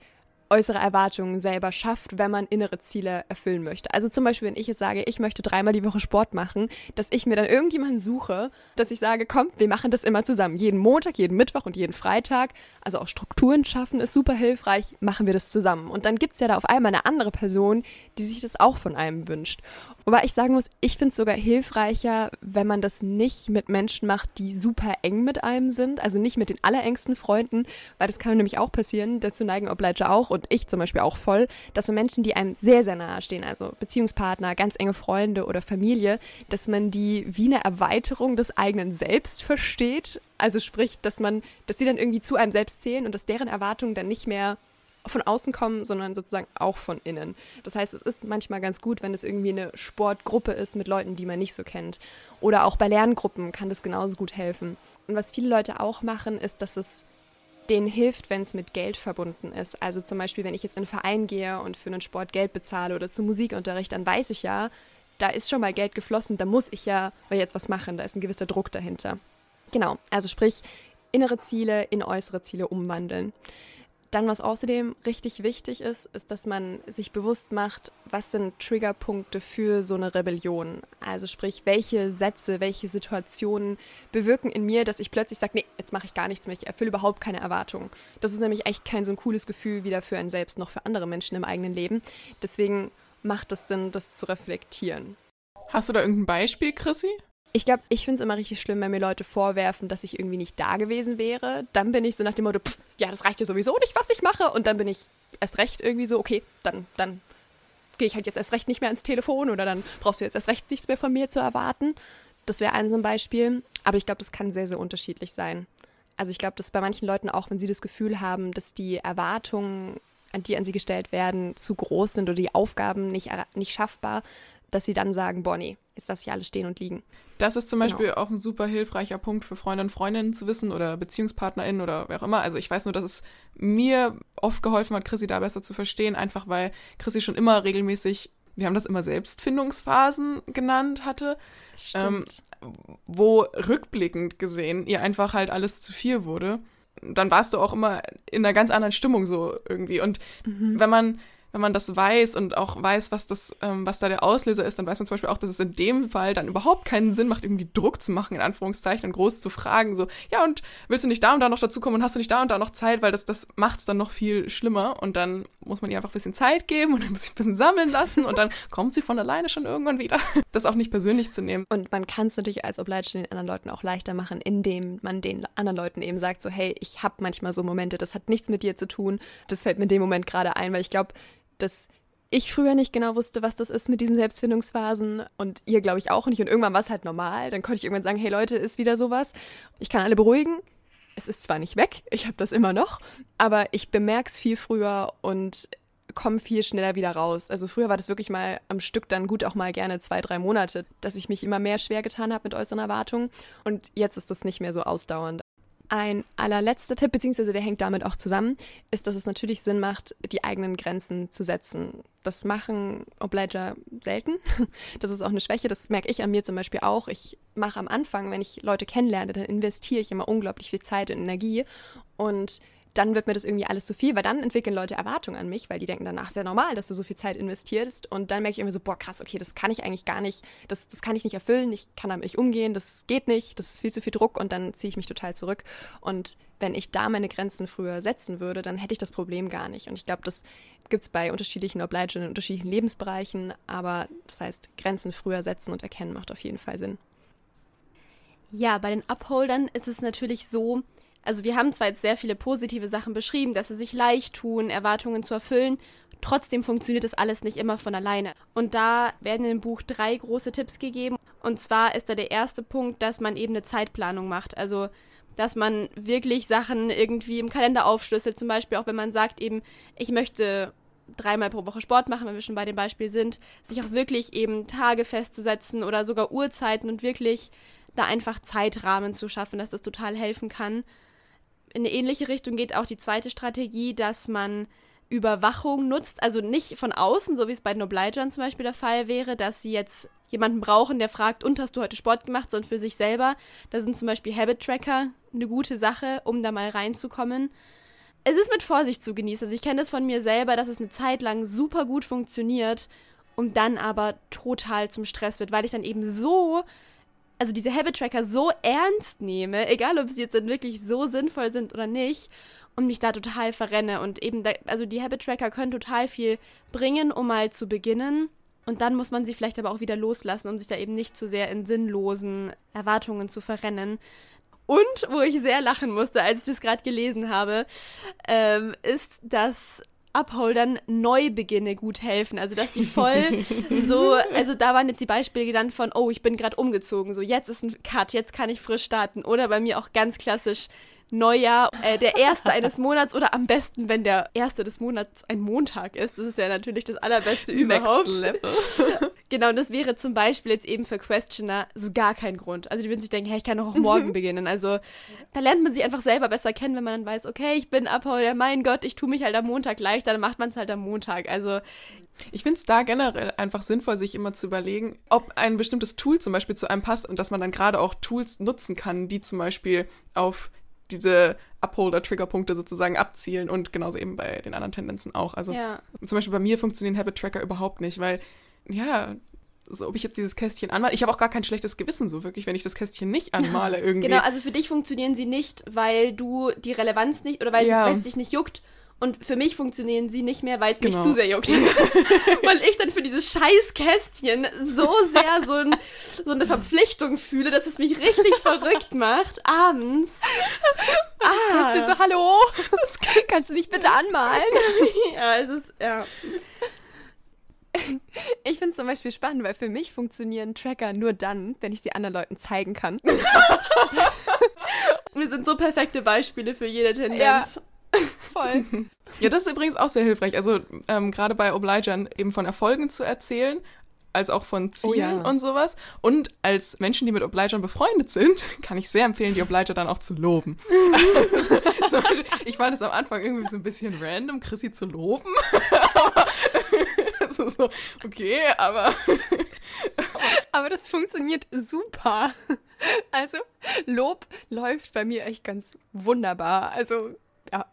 äußere Erwartungen selber schafft, wenn man innere Ziele erfüllen möchte. Also zum Beispiel, wenn ich jetzt sage, ich möchte dreimal die Woche Sport machen, dass ich mir dann irgendjemanden suche, dass ich sage, komm, wir machen das immer zusammen. Jeden Montag, jeden Mittwoch und jeden Freitag. Also auch Strukturen schaffen ist super hilfreich, machen wir das zusammen. Und dann gibt es ja da auf einmal eine andere Person, die sich das auch von einem wünscht. Wobei ich sagen muss, ich finde es sogar hilfreicher, wenn man das nicht mit Menschen macht, die super eng mit einem sind, also nicht mit den allerengsten Freunden, weil das kann nämlich auch passieren, dazu neigen Oblige auch und ich zum Beispiel auch voll, dass man Menschen, die einem sehr, sehr nahe stehen, also Beziehungspartner, ganz enge Freunde oder Familie, dass man die wie eine Erweiterung des eigenen Selbst versteht. Also sprich, dass man, dass die dann irgendwie zu einem selbst zählen und dass deren Erwartungen dann nicht mehr von außen kommen, sondern sozusagen auch von innen. Das heißt, es ist manchmal ganz gut, wenn es irgendwie eine Sportgruppe ist mit Leuten, die man nicht so kennt. Oder auch bei Lerngruppen kann das genauso gut helfen. Und was viele Leute auch machen, ist, dass es denen hilft, wenn es mit Geld verbunden ist. Also zum Beispiel, wenn ich jetzt in einen Verein gehe und für einen Sport Geld bezahle oder zum Musikunterricht, dann weiß ich ja, da ist schon mal Geld geflossen, da muss ich ja jetzt was machen, da ist ein gewisser Druck dahinter. Genau, also sprich, innere Ziele in äußere Ziele umwandeln. Dann, was außerdem richtig wichtig ist, ist, dass man sich bewusst macht, was sind Triggerpunkte für so eine Rebellion. Also sprich, welche Sätze, welche Situationen bewirken in mir, dass ich plötzlich sage, nee, jetzt mache ich gar nichts mehr, ich erfülle überhaupt keine Erwartungen. Das ist nämlich echt kein so ein cooles Gefühl, weder für einen selbst noch für andere Menschen im eigenen Leben. Deswegen macht es Sinn, das zu reflektieren. Hast du da irgendein Beispiel, Chrissy? Ich glaube, ich finde es immer richtig schlimm, wenn mir Leute vorwerfen, dass ich irgendwie nicht da gewesen wäre. Dann bin ich so nach dem Motto, pff, ja, das reicht ja sowieso nicht, was ich mache. Und dann bin ich erst recht irgendwie so, okay, dann, dann gehe ich halt jetzt erst recht nicht mehr ans Telefon oder dann brauchst du jetzt erst recht nichts mehr von mir zu erwarten. Das wäre ein so ein Beispiel. Aber ich glaube, das kann sehr, sehr unterschiedlich sein. Also ich glaube, dass bei manchen Leuten auch, wenn sie das Gefühl haben, dass die Erwartungen, an die an sie gestellt werden, zu groß sind oder die Aufgaben nicht, erra- nicht schaffbar, dass sie dann sagen, boah, nee, jetzt lasse ich alles stehen und liegen. Das ist zum Genau. Beispiel auch ein super hilfreicher Punkt für Freunde und Freundinnen zu wissen oder BeziehungspartnerInnen oder wer auch immer. Also ich weiß nur, dass es mir oft geholfen hat, Chrissy da besser zu verstehen, einfach weil Chrissy schon immer regelmäßig, wir haben das immer Selbstfindungsphasen genannt hatte, Ähm, wo rückblickend gesehen ihr einfach halt alles zu viel wurde. Dann warst du auch immer in einer ganz anderen Stimmung so irgendwie. Und wenn man wenn man das weiß und auch weiß, was das, ähm, was da der Auslöser ist, dann weiß man zum Beispiel auch, dass es in dem Fall dann überhaupt keinen Sinn macht, irgendwie Druck zu machen, in Anführungszeichen, und groß zu fragen, so, ja, und willst du nicht da und da noch dazukommen und hast du nicht da und da noch Zeit, weil das, das macht es dann noch viel schlimmer und dann muss man ihr einfach ein bisschen Zeit geben und (laughs) ein bisschen, sammeln lassen und dann kommt sie von alleine schon irgendwann wieder. (laughs) Das auch nicht persönlich zu nehmen. Und man kann es natürlich als Oblige den anderen Leuten auch leichter machen, indem man den anderen Leuten eben sagt, so hey, ich habe manchmal so Momente, das hat nichts mit dir zu tun, das fällt mir in dem Moment gerade ein, weil ich glaube, dass ich früher nicht genau wusste, was das ist mit diesen Selbstfindungsphasen und ihr glaube ich auch nicht. Und irgendwann war es halt normal. Dann konnte ich irgendwann sagen, hey Leute, ist wieder sowas. Ich kann alle beruhigen. Es ist zwar nicht weg, ich habe das immer noch, aber ich bemerke es viel früher und komme viel schneller wieder raus. Also früher war das wirklich mal am Stück dann gut auch mal gerne zwei, drei Monate, dass ich mich immer mehr schwer getan habe mit äußeren Erwartungen. Und jetzt ist das nicht mehr so ausdauernd. Ein allerletzter Tipp, beziehungsweise der hängt damit auch zusammen, ist, dass es natürlich Sinn macht, die eigenen Grenzen zu setzen. Das machen Obliger selten. (laughs) Das ist auch eine Schwäche, das merke ich an mir zum Beispiel auch. Ich mache am Anfang, wenn ich Leute kennenlerne, dann investiere ich immer unglaublich viel Zeit und Energie und dann wird mir das irgendwie alles zu viel, weil dann entwickeln Leute Erwartungen an mich, weil die denken danach, sehr normal, dass du so viel Zeit investierst. Und dann merke ich irgendwie so, boah, krass, okay, das kann ich eigentlich gar nicht, das, das kann ich nicht erfüllen, ich kann damit nicht umgehen, das geht nicht, das ist viel zu viel Druck und dann ziehe ich mich total zurück. Und wenn ich da meine Grenzen früher setzen würde, dann hätte ich das Problem gar nicht. Und ich glaube, das gibt es bei unterschiedlichen Obligern in unterschiedlichen Lebensbereichen, aber das heißt, Grenzen früher setzen und erkennen macht auf jeden Fall Sinn. Ja, bei den Upholdern ist es natürlich so, also wir haben zwar jetzt sehr viele positive Sachen beschrieben, dass sie sich leicht tun, Erwartungen zu erfüllen, trotzdem funktioniert das alles nicht immer von alleine. Und da werden dem Buch drei große Tipps gegeben. Und zwar ist da der erste Punkt, dass man eben eine Zeitplanung macht. Also dass man wirklich Sachen irgendwie im Kalender aufschlüsselt. Zum Beispiel auch wenn man sagt eben, ich möchte dreimal pro Woche Sport machen, wenn wir schon bei dem Beispiel sind, sich auch wirklich eben Tage festzusetzen oder sogar Uhrzeiten und wirklich da einfach Zeitrahmen zu schaffen, dass das total helfen kann in eine ähnliche Richtung geht auch die zweite Strategie, dass man Überwachung nutzt, also nicht von außen, so wie es bei den Obligern zum Beispiel der Fall wäre, dass sie jetzt jemanden brauchen, der fragt, und hast du heute Sport gemacht, sondern für sich selber. Da sind zum Beispiel Habit Tracker eine gute Sache, um da mal reinzukommen. Es ist mit Vorsicht zu genießen. Also ich kenne das von mir selber, dass es eine Zeit lang super gut funktioniert und dann aber total zum Stress wird, weil ich dann eben so also diese Habit-Tracker so ernst nehme, egal ob sie jetzt dann wirklich so sinnvoll sind oder nicht, und mich da total verrenne. Und eben, da, also die Habit-Tracker können total viel bringen, um mal zu beginnen. Und dann muss man sie vielleicht aber auch wieder loslassen, um sich da eben nicht zu sehr in sinnlosen Erwartungen zu verrennen. Und wo ich sehr lachen musste, als ich das gerade gelesen habe, ähm, ist, dass Upholdern Neubeginne gut helfen. Also, dass die voll (laughs) so, also da waren jetzt die Beispiele genannt von, oh, ich bin gerade umgezogen, so jetzt ist ein Cut, jetzt kann ich frisch starten. Oder bei mir auch ganz klassisch Neujahr, äh, der erste eines (laughs) Monats oder am besten, wenn der erste des Monats ein Montag ist. Das ist ja natürlich das allerbeste überhaupt. (laughs) Genau, und das wäre zum Beispiel jetzt eben für Questioner so gar kein Grund. Also die würden sich denken, hey, ich kann doch auch morgen beginnen. Also da lernt man sich einfach selber besser kennen, wenn man dann weiß, okay, ich bin Abheuler, mein Gott, ich tue mich halt am Montag leichter, dann macht man es halt am Montag. Also ich finde es da generell einfach sinnvoll, sich immer zu überlegen, ob ein bestimmtes Tool zum Beispiel zu einem passt und dass man dann gerade auch Tools nutzen kann, die zum Beispiel auf diese Upholder-Triggerpunkte sozusagen abzielen und genauso eben bei den anderen Tendenzen auch. Also ja. zum Beispiel bei mir funktionieren Habit-Tracker überhaupt nicht, weil, ja, so ob ich jetzt dieses Kästchen anmale, ich habe auch gar kein schlechtes Gewissen so wirklich, wenn ich das Kästchen nicht (laughs) anmale irgendwie. Genau, also für dich funktionieren sie nicht, weil du die Relevanz nicht oder weil, ja. es dich nicht juckt, und für mich funktionieren sie nicht mehr, weil es genau. mich zu sehr juckt. (laughs) (laughs) weil ich dann für dieses scheiß Kästchen so sehr so, ein, so eine Verpflichtung fühle, dass es mich richtig verrückt macht, abends. Das ah. Kästchen so, hallo, kannst du mich bitte anmalen? ja, es ist, ja. (laughs) Ich finde es zum Beispiel spannend, weil für mich funktionieren Tracker nur dann, wenn ich sie anderen Leuten zeigen kann. (laughs) Wir sind so perfekte Beispiele für jede Tendenz. Ja. (laughs) Voll. Ja, das ist übrigens auch sehr hilfreich. Also ähm, gerade bei Obligern eben von Erfolgen zu erzählen, als auch von Zielen oh, ja. und sowas. Und als Menschen, die mit Obligern befreundet sind, kann ich sehr empfehlen, die Obliger dann auch zu loben. also, Beispiel, ich fand es am Anfang irgendwie so ein bisschen random, Chrissy zu loben. Also (laughs) so, okay, aber. (laughs) aber das funktioniert super. Also, Lob läuft bei mir echt ganz wunderbar. Also, ja.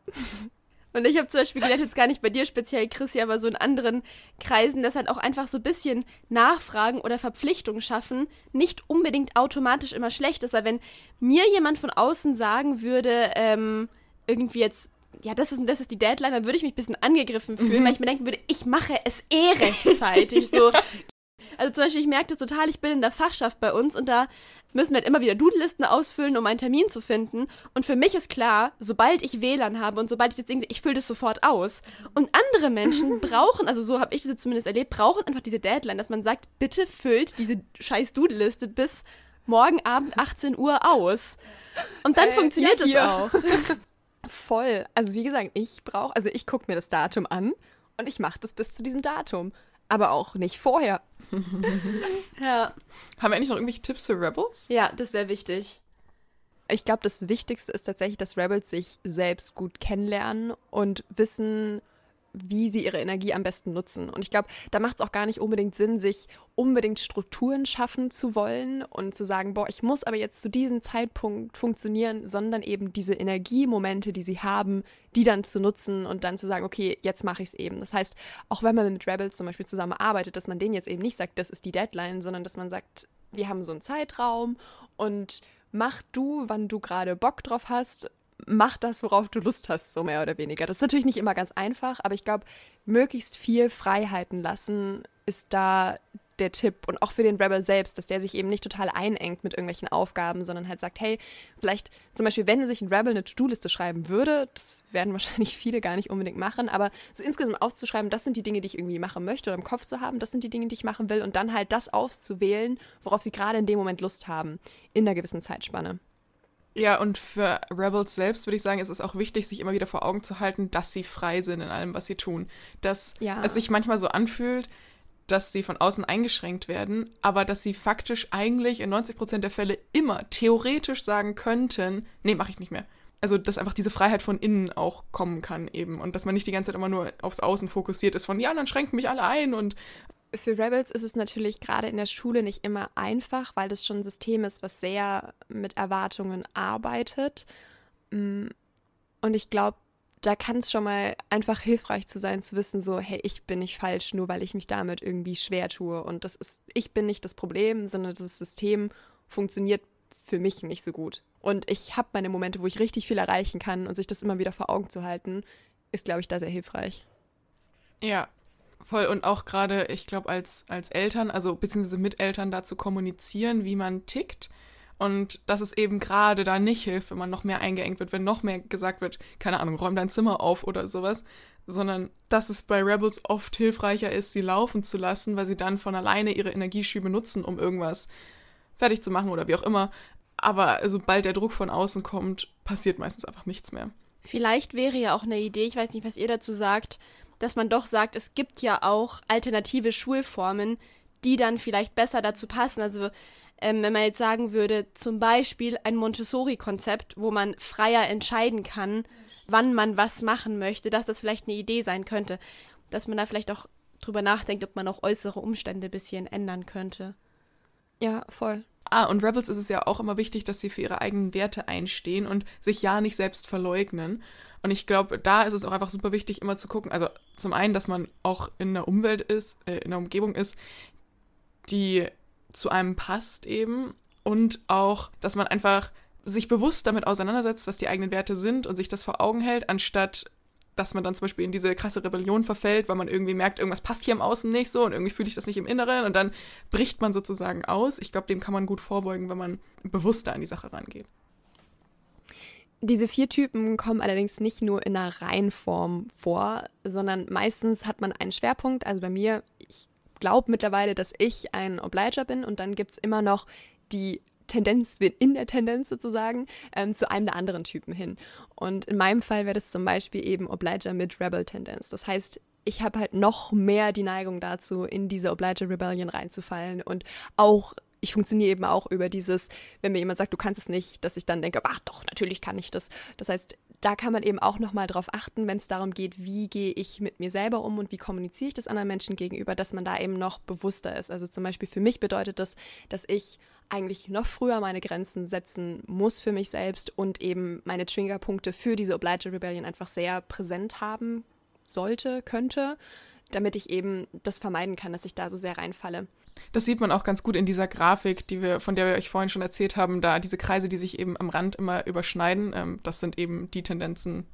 Und ich habe zum Beispiel gelernt, jetzt gar nicht bei dir speziell, Chrissy, aber so in anderen Kreisen, dass halt auch einfach so ein bisschen Nachfragen oder Verpflichtungen schaffen nicht unbedingt automatisch immer schlecht ist. Weil wenn mir jemand von außen sagen würde, ähm, irgendwie jetzt, ja, das ist, das ist die Deadline, dann würde ich mich ein bisschen angegriffen fühlen, mhm. weil ich mir denken würde, ich mache es eh rechtzeitig. so, (laughs) Also zum Beispiel, ich merke das total, ich bin in der Fachschaft bei uns und da müssen wir halt immer wieder Doodlisten ausfüllen, um einen Termin zu finden. Und für mich ist klar, sobald ich WLAN habe und sobald ich das Ding sehe, ich fülle das sofort aus. Und andere Menschen (laughs) brauchen, also so habe ich das zumindest erlebt, brauchen einfach diese Deadline, dass man sagt, bitte füllt diese scheiß Doodliste bis morgen Abend 18 Uhr aus. Und dann Äh, funktioniert ja, es auch. (laughs) Voll. Also wie gesagt, ich brauche, also ich gucke mir das Datum an und ich mache das bis zu diesem Datum. Aber auch nicht vorher. (laughs) Ja, Haben wir eigentlich noch irgendwelche Tipps für Rebels? ja das wäre wichtig. Ich glaube, das Wichtigste ist tatsächlich, dass Rebels sich selbst gut kennenlernen und wissen, wie sie ihre Energie am besten nutzen. Und ich glaube, da macht es auch gar nicht unbedingt Sinn, sich unbedingt Strukturen schaffen zu wollen und zu sagen, boah, ich muss aber jetzt zu diesem Zeitpunkt funktionieren, sondern eben diese Energiemomente, die sie haben, die dann zu nutzen und dann zu sagen, okay, jetzt mache ich es eben. Das heißt, auch wenn man mit Rebels zum Beispiel zusammenarbeitet, dass man denen jetzt eben nicht sagt, das ist die Deadline, sondern dass man sagt, wir haben so einen Zeitraum und mach du, wann du gerade Bock drauf hast, mach das, worauf du Lust hast, so mehr oder weniger. Das ist natürlich nicht immer ganz einfach, aber ich glaube, möglichst viel Freiheiten lassen ist da der Tipp und auch für den Rebel selbst, dass der sich eben nicht total einengt mit irgendwelchen Aufgaben, sondern halt sagt, hey, vielleicht zum Beispiel, wenn sich ein Rebel eine To-Do-Liste schreiben würde, das werden (laughs) wahrscheinlich viele gar nicht unbedingt machen, aber so insgesamt aufzuschreiben, das sind die Dinge, die ich irgendwie machen möchte oder im Kopf zu haben, das sind die Dinge, die ich machen will und dann halt das auszuwählen, worauf sie gerade in dem Moment Lust haben, in einer gewissen Zeitspanne. Ja, und für Rebels selbst würde ich sagen, ist es auch wichtig, sich immer wieder vor Augen zu halten, dass sie frei sind in allem, was sie tun. Dass Ja. es sich manchmal so anfühlt, dass sie von außen eingeschränkt werden, aber dass sie faktisch eigentlich in 90% der Fälle immer theoretisch sagen könnten, nee, mache ich nicht mehr. Also, dass einfach diese Freiheit von innen auch kommen kann eben und dass man nicht die ganze Zeit immer nur aufs Außen fokussiert ist von, ja, dann schränken mich alle ein und Für Rebels ist es natürlich gerade in der Schule nicht immer einfach, weil das schon ein System ist, was sehr mit Erwartungen arbeitet. Mm, Und ich glaube, da kann es schon mal einfach hilfreich zu sein, zu wissen, so, hey, ich bin nicht falsch, nur weil ich mich damit irgendwie schwer tue. Und das ist, ich bin nicht das Problem, sondern das System funktioniert für mich nicht so gut. Und ich habe meine Momente, wo ich richtig viel erreichen kann und sich das immer wieder vor Augen zu halten, ist, glaube ich, da sehr hilfreich. Ja, voll. Und auch gerade, ich glaube, als, als Eltern, also beziehungsweise mit Eltern da zu kommunizieren, wie man tickt. Und dass es eben gerade da nicht hilft, wenn man noch mehr eingeengt wird, wenn noch mehr gesagt wird, keine Ahnung, räum dein Zimmer auf oder sowas, sondern dass es bei Rebels oft hilfreicher ist, sie laufen zu lassen, weil sie dann von alleine ihre Energieschübe nutzen, um irgendwas fertig zu machen oder wie auch immer. Aber sobald der Druck von außen kommt, passiert meistens einfach nichts mehr. Vielleicht wäre ja auch eine Idee, ich weiß nicht, was ihr dazu sagt, dass man doch sagt, es gibt ja auch alternative Schulformen, die dann vielleicht besser dazu passen. Also ähm, wenn man jetzt sagen würde, zum Beispiel ein Montessori-Konzept, wo man freier entscheiden kann, wann man was machen möchte, dass das vielleicht eine Idee sein könnte. Dass man da vielleicht auch drüber nachdenkt, ob man auch äußere Umstände ein bisschen ändern könnte. Ja, voll. Ah, und Rebels ist es ja auch immer wichtig, dass sie für ihre eigenen Werte einstehen und sich ja nicht selbst verleugnen. Und ich glaube, da ist es auch einfach super wichtig, immer zu gucken. Also zum einen, dass man auch in einer Umwelt ist, äh, in einer Umgebung ist, die zu einem passt eben. Und auch, dass man einfach sich bewusst damit auseinandersetzt, was die eigenen Werte sind und sich das vor Augen hält, anstatt dass man dann zum Beispiel in diese krasse Rebellion verfällt, weil man irgendwie merkt, irgendwas passt hier im Außen nicht so und irgendwie fühle ich das nicht im Inneren und dann bricht man sozusagen aus. Ich glaube, dem kann man gut vorbeugen, wenn man bewusster an die Sache rangeht. Diese vier Typen kommen allerdings nicht nur in einer Reihenform vor, sondern meistens hat man einen Schwerpunkt. Also bei mir, ich glaube mittlerweile, dass ich ein Obliger bin und dann gibt es immer noch die Tendenz, in der Tendenz sozusagen, ähm, zu einem der anderen Typen hin. Und in meinem Fall wäre das zum Beispiel eben Obliger mit Rebel-Tendenz. Das heißt, ich habe halt noch mehr die Neigung dazu, in diese Obliger Rebellion reinzufallen und auch ich funktioniere eben auch über dieses, wenn mir jemand sagt, du kannst es nicht, dass ich dann denke, ach doch, natürlich kann ich das. Das heißt, da kann man eben auch nochmal drauf achten, wenn es darum geht, wie gehe ich mit mir selber um und wie kommuniziere ich das anderen Menschen gegenüber, dass man da eben noch bewusster ist. Also zum Beispiel für mich bedeutet das, dass ich eigentlich noch früher meine Grenzen setzen muss für mich selbst und eben meine Triggerpunkte für diese Obliger Rebellion einfach sehr präsent haben sollte, könnte, damit ich eben das vermeiden kann, dass ich da so sehr reinfalle. Das sieht man auch ganz gut in dieser Grafik, die wir, von der wir euch vorhin schon erzählt haben, da diese Kreise, die sich eben am Rand immer überschneiden, ähm, das sind eben die Tendenzen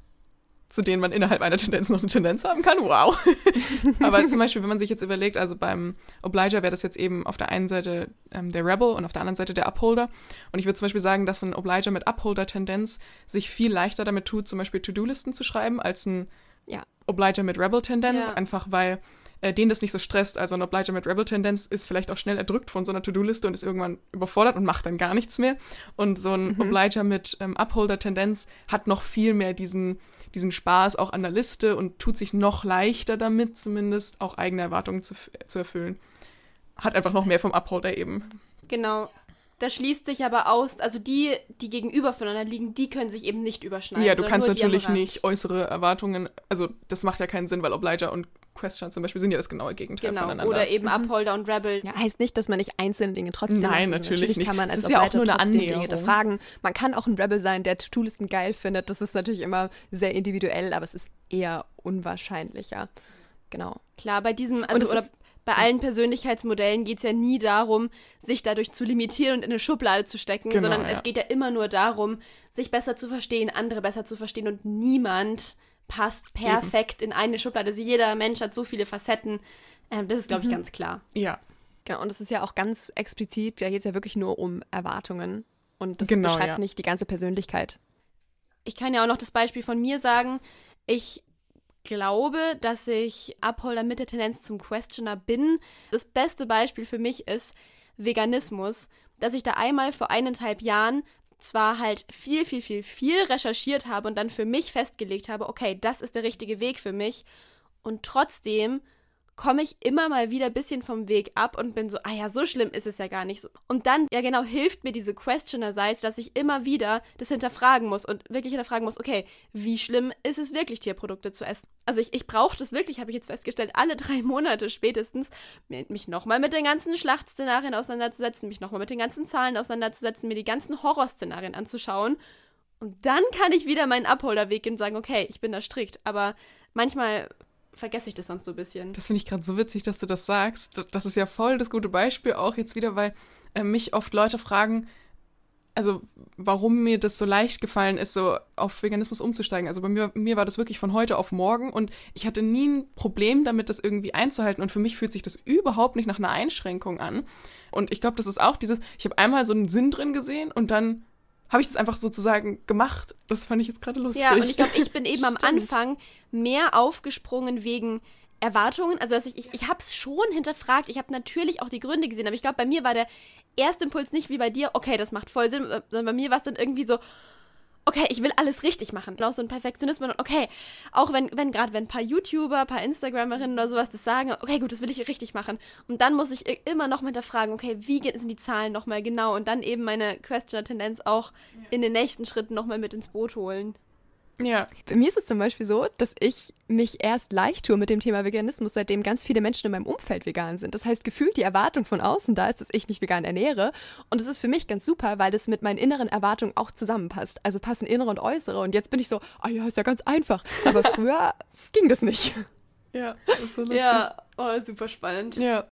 zu denen man innerhalb einer Tendenz noch eine Tendenz haben kann. Wow. (laughs) Aber zum Beispiel, wenn man sich jetzt überlegt, also beim Obliger wäre das jetzt eben auf der einen Seite ähm, der Rebel und auf der anderen Seite der Upholder. Und ich würde zum Beispiel sagen, dass ein Obliger mit Upholder-Tendenz sich viel leichter damit tut, zum Beispiel To-Do-Listen zu schreiben, als ein Ja. Obliger mit Rebel-Tendenz, Ja. einfach weil äh, den das nicht so stresst. Also ein Obliger mit Rebel-Tendenz ist vielleicht auch schnell erdrückt von so einer To-Do-Liste und ist irgendwann überfordert und macht dann gar nichts mehr. Und so ein Obliger mit ähm, Upholder-Tendenz hat noch viel mehr diesen, diesen Spaß auch an der Liste und tut sich noch leichter damit, zumindest auch eigene Erwartungen zu, zu erfüllen. Hat einfach noch mehr vom Upholder eben. Genau. Da schließt sich aber aus, also die, die gegenüber voneinander liegen, die können sich eben nicht überschneiden. ja, du kannst natürlich nicht äußere Erwartungen, also das macht ja keinen Sinn, weil Obliger und Questioner zum Beispiel sind ja das genaue Gegenteil Genau. voneinander. Oder eben Upholder und Rebel. Ja, heißt nicht, dass man nicht einzelne Dinge trotzdem Nein. Also natürlich nicht. kann man Es als ist ja auch nur eine Dinge Annäherung. hinterfragen. Man kann auch ein Rebel sein, der To-Do-Listen geil findet. Das ist natürlich immer sehr individuell, aber es ist eher unwahrscheinlicher. Genau. Klar, bei diesem, es also oder ist- bei allen Persönlichkeitsmodellen geht es ja nie darum, sich dadurch zu limitieren und in eine Schublade zu stecken, Genau, sondern ja. es geht ja immer nur darum, sich besser zu verstehen, andere besser zu verstehen und niemand passt perfekt in eine Schublade. Also jeder Mensch hat so viele Facetten. Ähm, das ist, glaube ich, Mhm. ganz klar. Ja, Genau, und es ist ja auch ganz explizit, da geht es ja wirklich nur um Erwartungen. Und das Genau, beschreibt ja. nicht die ganze Persönlichkeit. Ich kann ja auch noch das Beispiel von mir sagen. Ich glaube, dass ich Upholder mit der Tendenz zum Questioner bin. Das beste Beispiel für mich ist Veganismus, dass ich da einmal vor eineinhalb Jahren zwar halt viel, viel, viel, viel recherchiert habe und dann für mich festgelegt habe, okay, das ist der richtige Weg für mich. Und trotzdem komme ich immer mal wieder ein bisschen vom Weg ab und bin so, ah ja, so schlimm ist es ja gar nicht so. Und dann, ja genau, hilft mir diese Questioner-Seite, dass ich immer wieder das hinterfragen muss und wirklich hinterfragen muss, okay, wie schlimm ist es wirklich, Tierprodukte zu essen? Also ich, ich brauche das wirklich, habe ich jetzt festgestellt, alle (laughs) drei Monate spätestens, mi- mich nochmal mit den ganzen Schlachtszenarien auseinanderzusetzen, mich nochmal mit den ganzen Zahlen auseinanderzusetzen, mir die ganzen Horrorszenarien anzuschauen. Und dann kann ich wieder meinen Abholderweg gehen und sagen, okay, ich bin da strikt. Aber manchmal vergesse ich das sonst so ein bisschen. das finde ich gerade so witzig, dass du das sagst. Das ist ja voll das gute Beispiel auch jetzt wieder, weil äh, mich oft Leute fragen, also warum mir das so leicht gefallen ist, so auf Veganismus umzusteigen. Also bei mir, mir war das wirklich von heute auf morgen und ich hatte nie ein Problem damit, das irgendwie einzuhalten. Und für mich fühlt sich das überhaupt nicht nach einer Einschränkung an. Und ich glaube, das ist auch dieses, ich habe einmal so einen Sinn drin gesehen und dann habe ich das einfach sozusagen gemacht. Das fand ich jetzt gerade lustig. Ja, und ich glaube, ich bin eben am. (laughs) Anfang mehr aufgesprungen wegen Erwartungen. Also ich, ich, ich habe es schon hinterfragt. Ich habe natürlich auch die Gründe gesehen, aber ich glaube, bei mir war der erste Impuls nicht wie bei dir, okay, das macht voll Sinn, sondern bei mir war es dann irgendwie so, okay, ich will alles richtig machen. Auch so ein Perfektionismus. Und okay, auch wenn, wenn gerade wenn ein paar YouTuber, ein paar Instagramerinnen oder sowas das sagen, okay, gut, das will ich richtig machen. Und dann muss ich immer noch mal hinterfragen, okay, wie sind die Zahlen nochmal genau? Und dann eben meine Questioner-Tendenz auch in den nächsten Schritten nochmal mit ins Boot holen. Ja, Bei mir ist es zum Beispiel so, dass ich mich erst leicht tue mit dem Thema Veganismus, seitdem ganz viele Menschen in meinem Umfeld vegan sind. Das heißt, gefühlt die Erwartung von außen da ist, dass ich mich vegan ernähre. Und es ist für mich ganz super, weil das mit meinen inneren Erwartungen auch zusammenpasst. Also passen innere und äußere. Und jetzt bin ich so, ah ja, ist ja ganz einfach. Aber (laughs) früher ging das nicht. ja, das ist so lustig. oh, super spannend. Ja.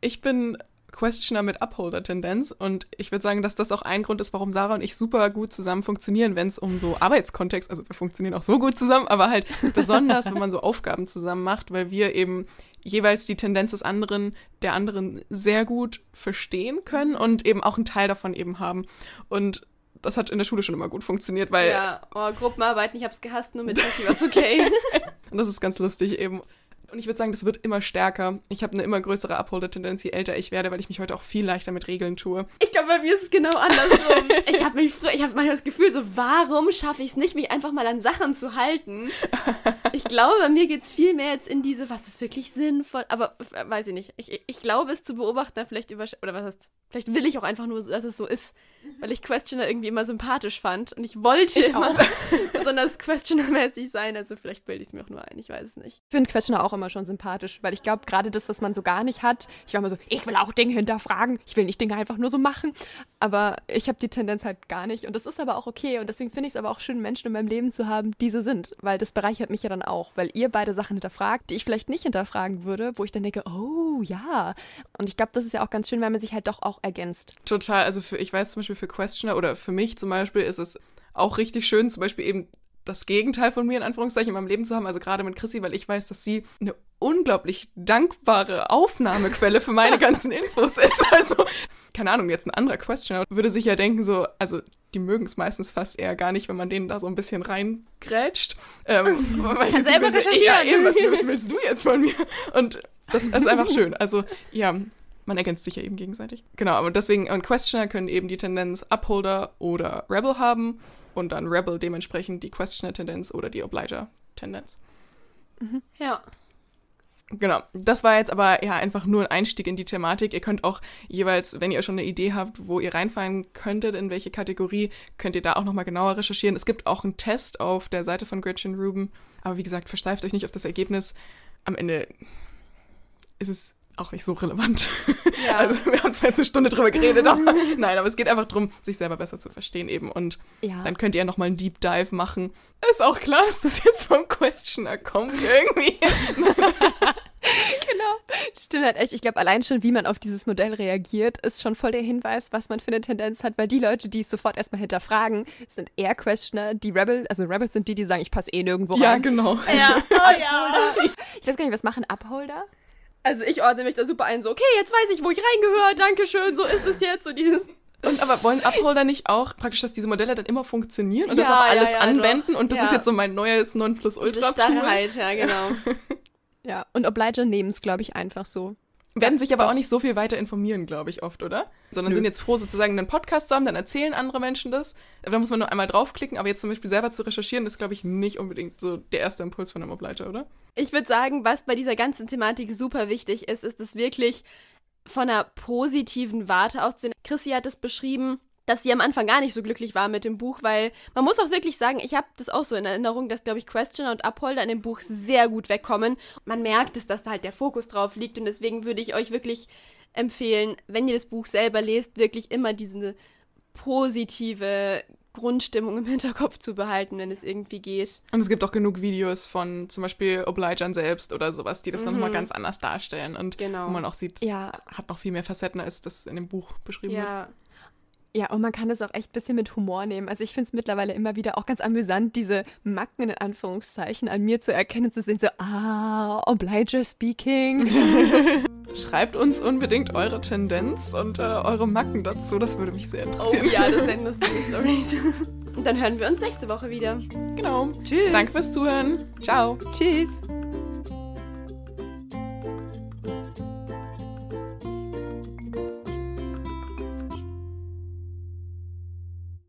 Ich bin Questioner mit Upholder-Tendenz und ich würde sagen, dass das auch ein Grund ist, warum Sarah und ich super gut zusammen funktionieren, wenn es um so Arbeitskontext, also wir funktionieren auch so gut zusammen, aber halt (laughs) besonders, wenn man so Aufgaben zusammen macht, weil wir eben jeweils die Tendenz des anderen, der anderen sehr gut verstehen können und eben auch einen Teil davon eben haben. Und das hat in der Schule schon immer gut funktioniert, weil Ja, oh, Gruppenarbeiten, ich hab's gehasst, nur mit Jessie war's okay. (laughs) Und das ist ganz lustig eben. Und ich würde sagen, das wird immer stärker. Ich habe eine immer größere Upholder-Tendenz, je älter ich werde, weil ich mich heute auch viel leichter mit Regeln tue. Ich glaube, bei mir ist es genau andersrum. (laughs) ich habe mich früher, ich habe manchmal das Gefühl, so, warum schaffe ich es nicht, mich einfach mal an Sachen zu halten? (laughs) Ich glaube, bei mir geht's viel mehr jetzt in diese, was ist wirklich sinnvoll, aber äh, weiß ich nicht. Ich, ich glaube, es zu beobachten, vielleicht über, oder was heißt, vielleicht will ich auch einfach nur, dass es so ist, weil ich Questioner irgendwie immer sympathisch fand und ich wollte immer (laughs) besonders Questioner-mäßig sein, also vielleicht bilde ich es mir auch nur ein, ich weiß es nicht. Ich finde Questioner auch immer schon sympathisch, weil ich glaube, gerade das, was man so gar nicht hat, ich war immer so, ich will auch Dinge hinterfragen, ich will nicht Dinge einfach nur so machen, aber ich habe die Tendenz halt gar nicht. Und das ist aber auch okay. Und deswegen finde ich es aber auch schön, Menschen in meinem Leben zu haben, die so sind, weil das bereichert mich ja dann auch, weil ihr beide Sachen hinterfragt, die ich vielleicht nicht hinterfragen würde, wo ich dann denke, oh ja. Und ich glaube, das ist ja auch ganz schön, weil man sich halt doch auch ergänzt. Total, also für, ich weiß zum Beispiel für Questioner oder für mich zum Beispiel ist es auch richtig schön, zum Beispiel eben, das Gegenteil von mir in Anführungszeichen in meinem Leben zu haben, also gerade mit Chrissy, weil ich weiß, dass sie eine unglaublich dankbare Aufnahmequelle für meine (laughs) ganzen Infos ist. Also, keine Ahnung, jetzt ein anderer Questioner würde sich ja denken, so, also die mögen es meistens fast eher gar nicht, wenn man denen da so ein bisschen reingrätscht. Ähm, (laughs) weil Kann selber recherchieren. Ja, eben, was, was willst du jetzt von mir? Und das ist einfach schön. Also, ja, man ergänzt sich ja eben gegenseitig. Genau, aber deswegen, und Questioner können eben die Tendenz Upholder oder Rebel haben und dann Rebel dementsprechend die Questioner-Tendenz oder die Obliger-Tendenz. Ja. Genau, das war jetzt aber ja einfach nur ein Einstieg in die Thematik. Ihr könnt auch jeweils, wenn ihr schon eine Idee habt, wo ihr reinfallen könntet, in welche Kategorie, könnt ihr da auch nochmal genauer recherchieren. Es gibt auch einen Test auf der Seite von Gretchen Rubin, aber wie gesagt, versteift euch nicht auf das Ergebnis. Am Ende ist es auch nicht so relevant. Ja. (laughs) Also wir haben zwar jetzt eine Stunde drüber geredet, aber (laughs) nein, aber es geht einfach darum, sich selber besser zu verstehen eben und Ja. dann könnt ihr nochmal einen Deep Dive machen. Ist auch klar, dass das jetzt vom Questioner kommt irgendwie. (laughs) Genau. Stimmt halt echt. Ich glaube, allein schon, wie man auf dieses Modell reagiert, ist schon voll der Hinweis, was man für eine Tendenz hat, weil die Leute, die es sofort erstmal hinterfragen, sind eher Questioner. Die Rebel, also Rebels sind die, die sagen, ich passe eh nirgendwo Ja, rein. genau. Ja. Oh ja. Ich weiß gar nicht, was machen Upholder? Also ich ordne mich da super ein, so, okay, jetzt weiß ich, wo ich reingehöre, danke schön, so ist es jetzt, so dieses... Und aber wollen Upholder nicht auch praktisch, dass diese Modelle dann immer funktionieren und das Ja, auf ja, alles ja, anwenden? doch. Und das Ja. ist jetzt so mein neues Diese Nonplusultra. Starrheit, ja, genau. (laughs) Ja, und Obliger nehmen es, glaube ich, einfach so. Werden sich aber auch nicht so viel weiter informieren, glaube ich, oft, oder? Sondern Nö. sind jetzt froh, sozusagen einen Podcast zu haben, dann erzählen andere Menschen das. Aber da muss man nur einmal draufklicken, aber jetzt zum Beispiel selber zu recherchieren, ist, glaube ich, nicht unbedingt so der erste Impuls von einem Obliger, oder? Ich würde sagen, was bei dieser ganzen Thematik super wichtig ist, ist es wirklich von einer positiven Warte auszusehen. Chrissy hat es beschrieben, dass sie am Anfang gar nicht so glücklich war mit dem Buch, weil man muss auch wirklich sagen, ich habe das auch so in Erinnerung, dass, glaube ich, Questioner und Upholder in dem Buch sehr gut wegkommen. Man merkt es, dass da halt der Fokus drauf liegt und deswegen würde ich euch wirklich empfehlen, wenn ihr das Buch selber lest, wirklich immer diese positive Grundstimmung im (laughs) Hinterkopf zu behalten, wenn es irgendwie geht. Und es gibt auch genug Videos von zum Beispiel Obligern selbst oder sowas, die das dann nochmal ganz anders darstellen und Genau. wo man auch sieht, das Ja. hat noch viel mehr Facetten, als das in dem Buch beschrieben wird. Ja. Und man kann es auch echt ein bisschen mit Humor nehmen. Also ich finde es mittlerweile immer wieder auch ganz amüsant, diese Macken in Anführungszeichen an mir zu erkennen, zu sehen, so, ah, Obliger speaking. (laughs) Schreibt uns unbedingt eure Tendenz und äh, eure Macken dazu, das würde mich sehr Oh interessieren. ja, das sind (laughs) lustige Stories. Und dann hören wir uns nächste Woche wieder. Genau. Tschüss. Danke fürs Zuhören. Ciao. Tschüss.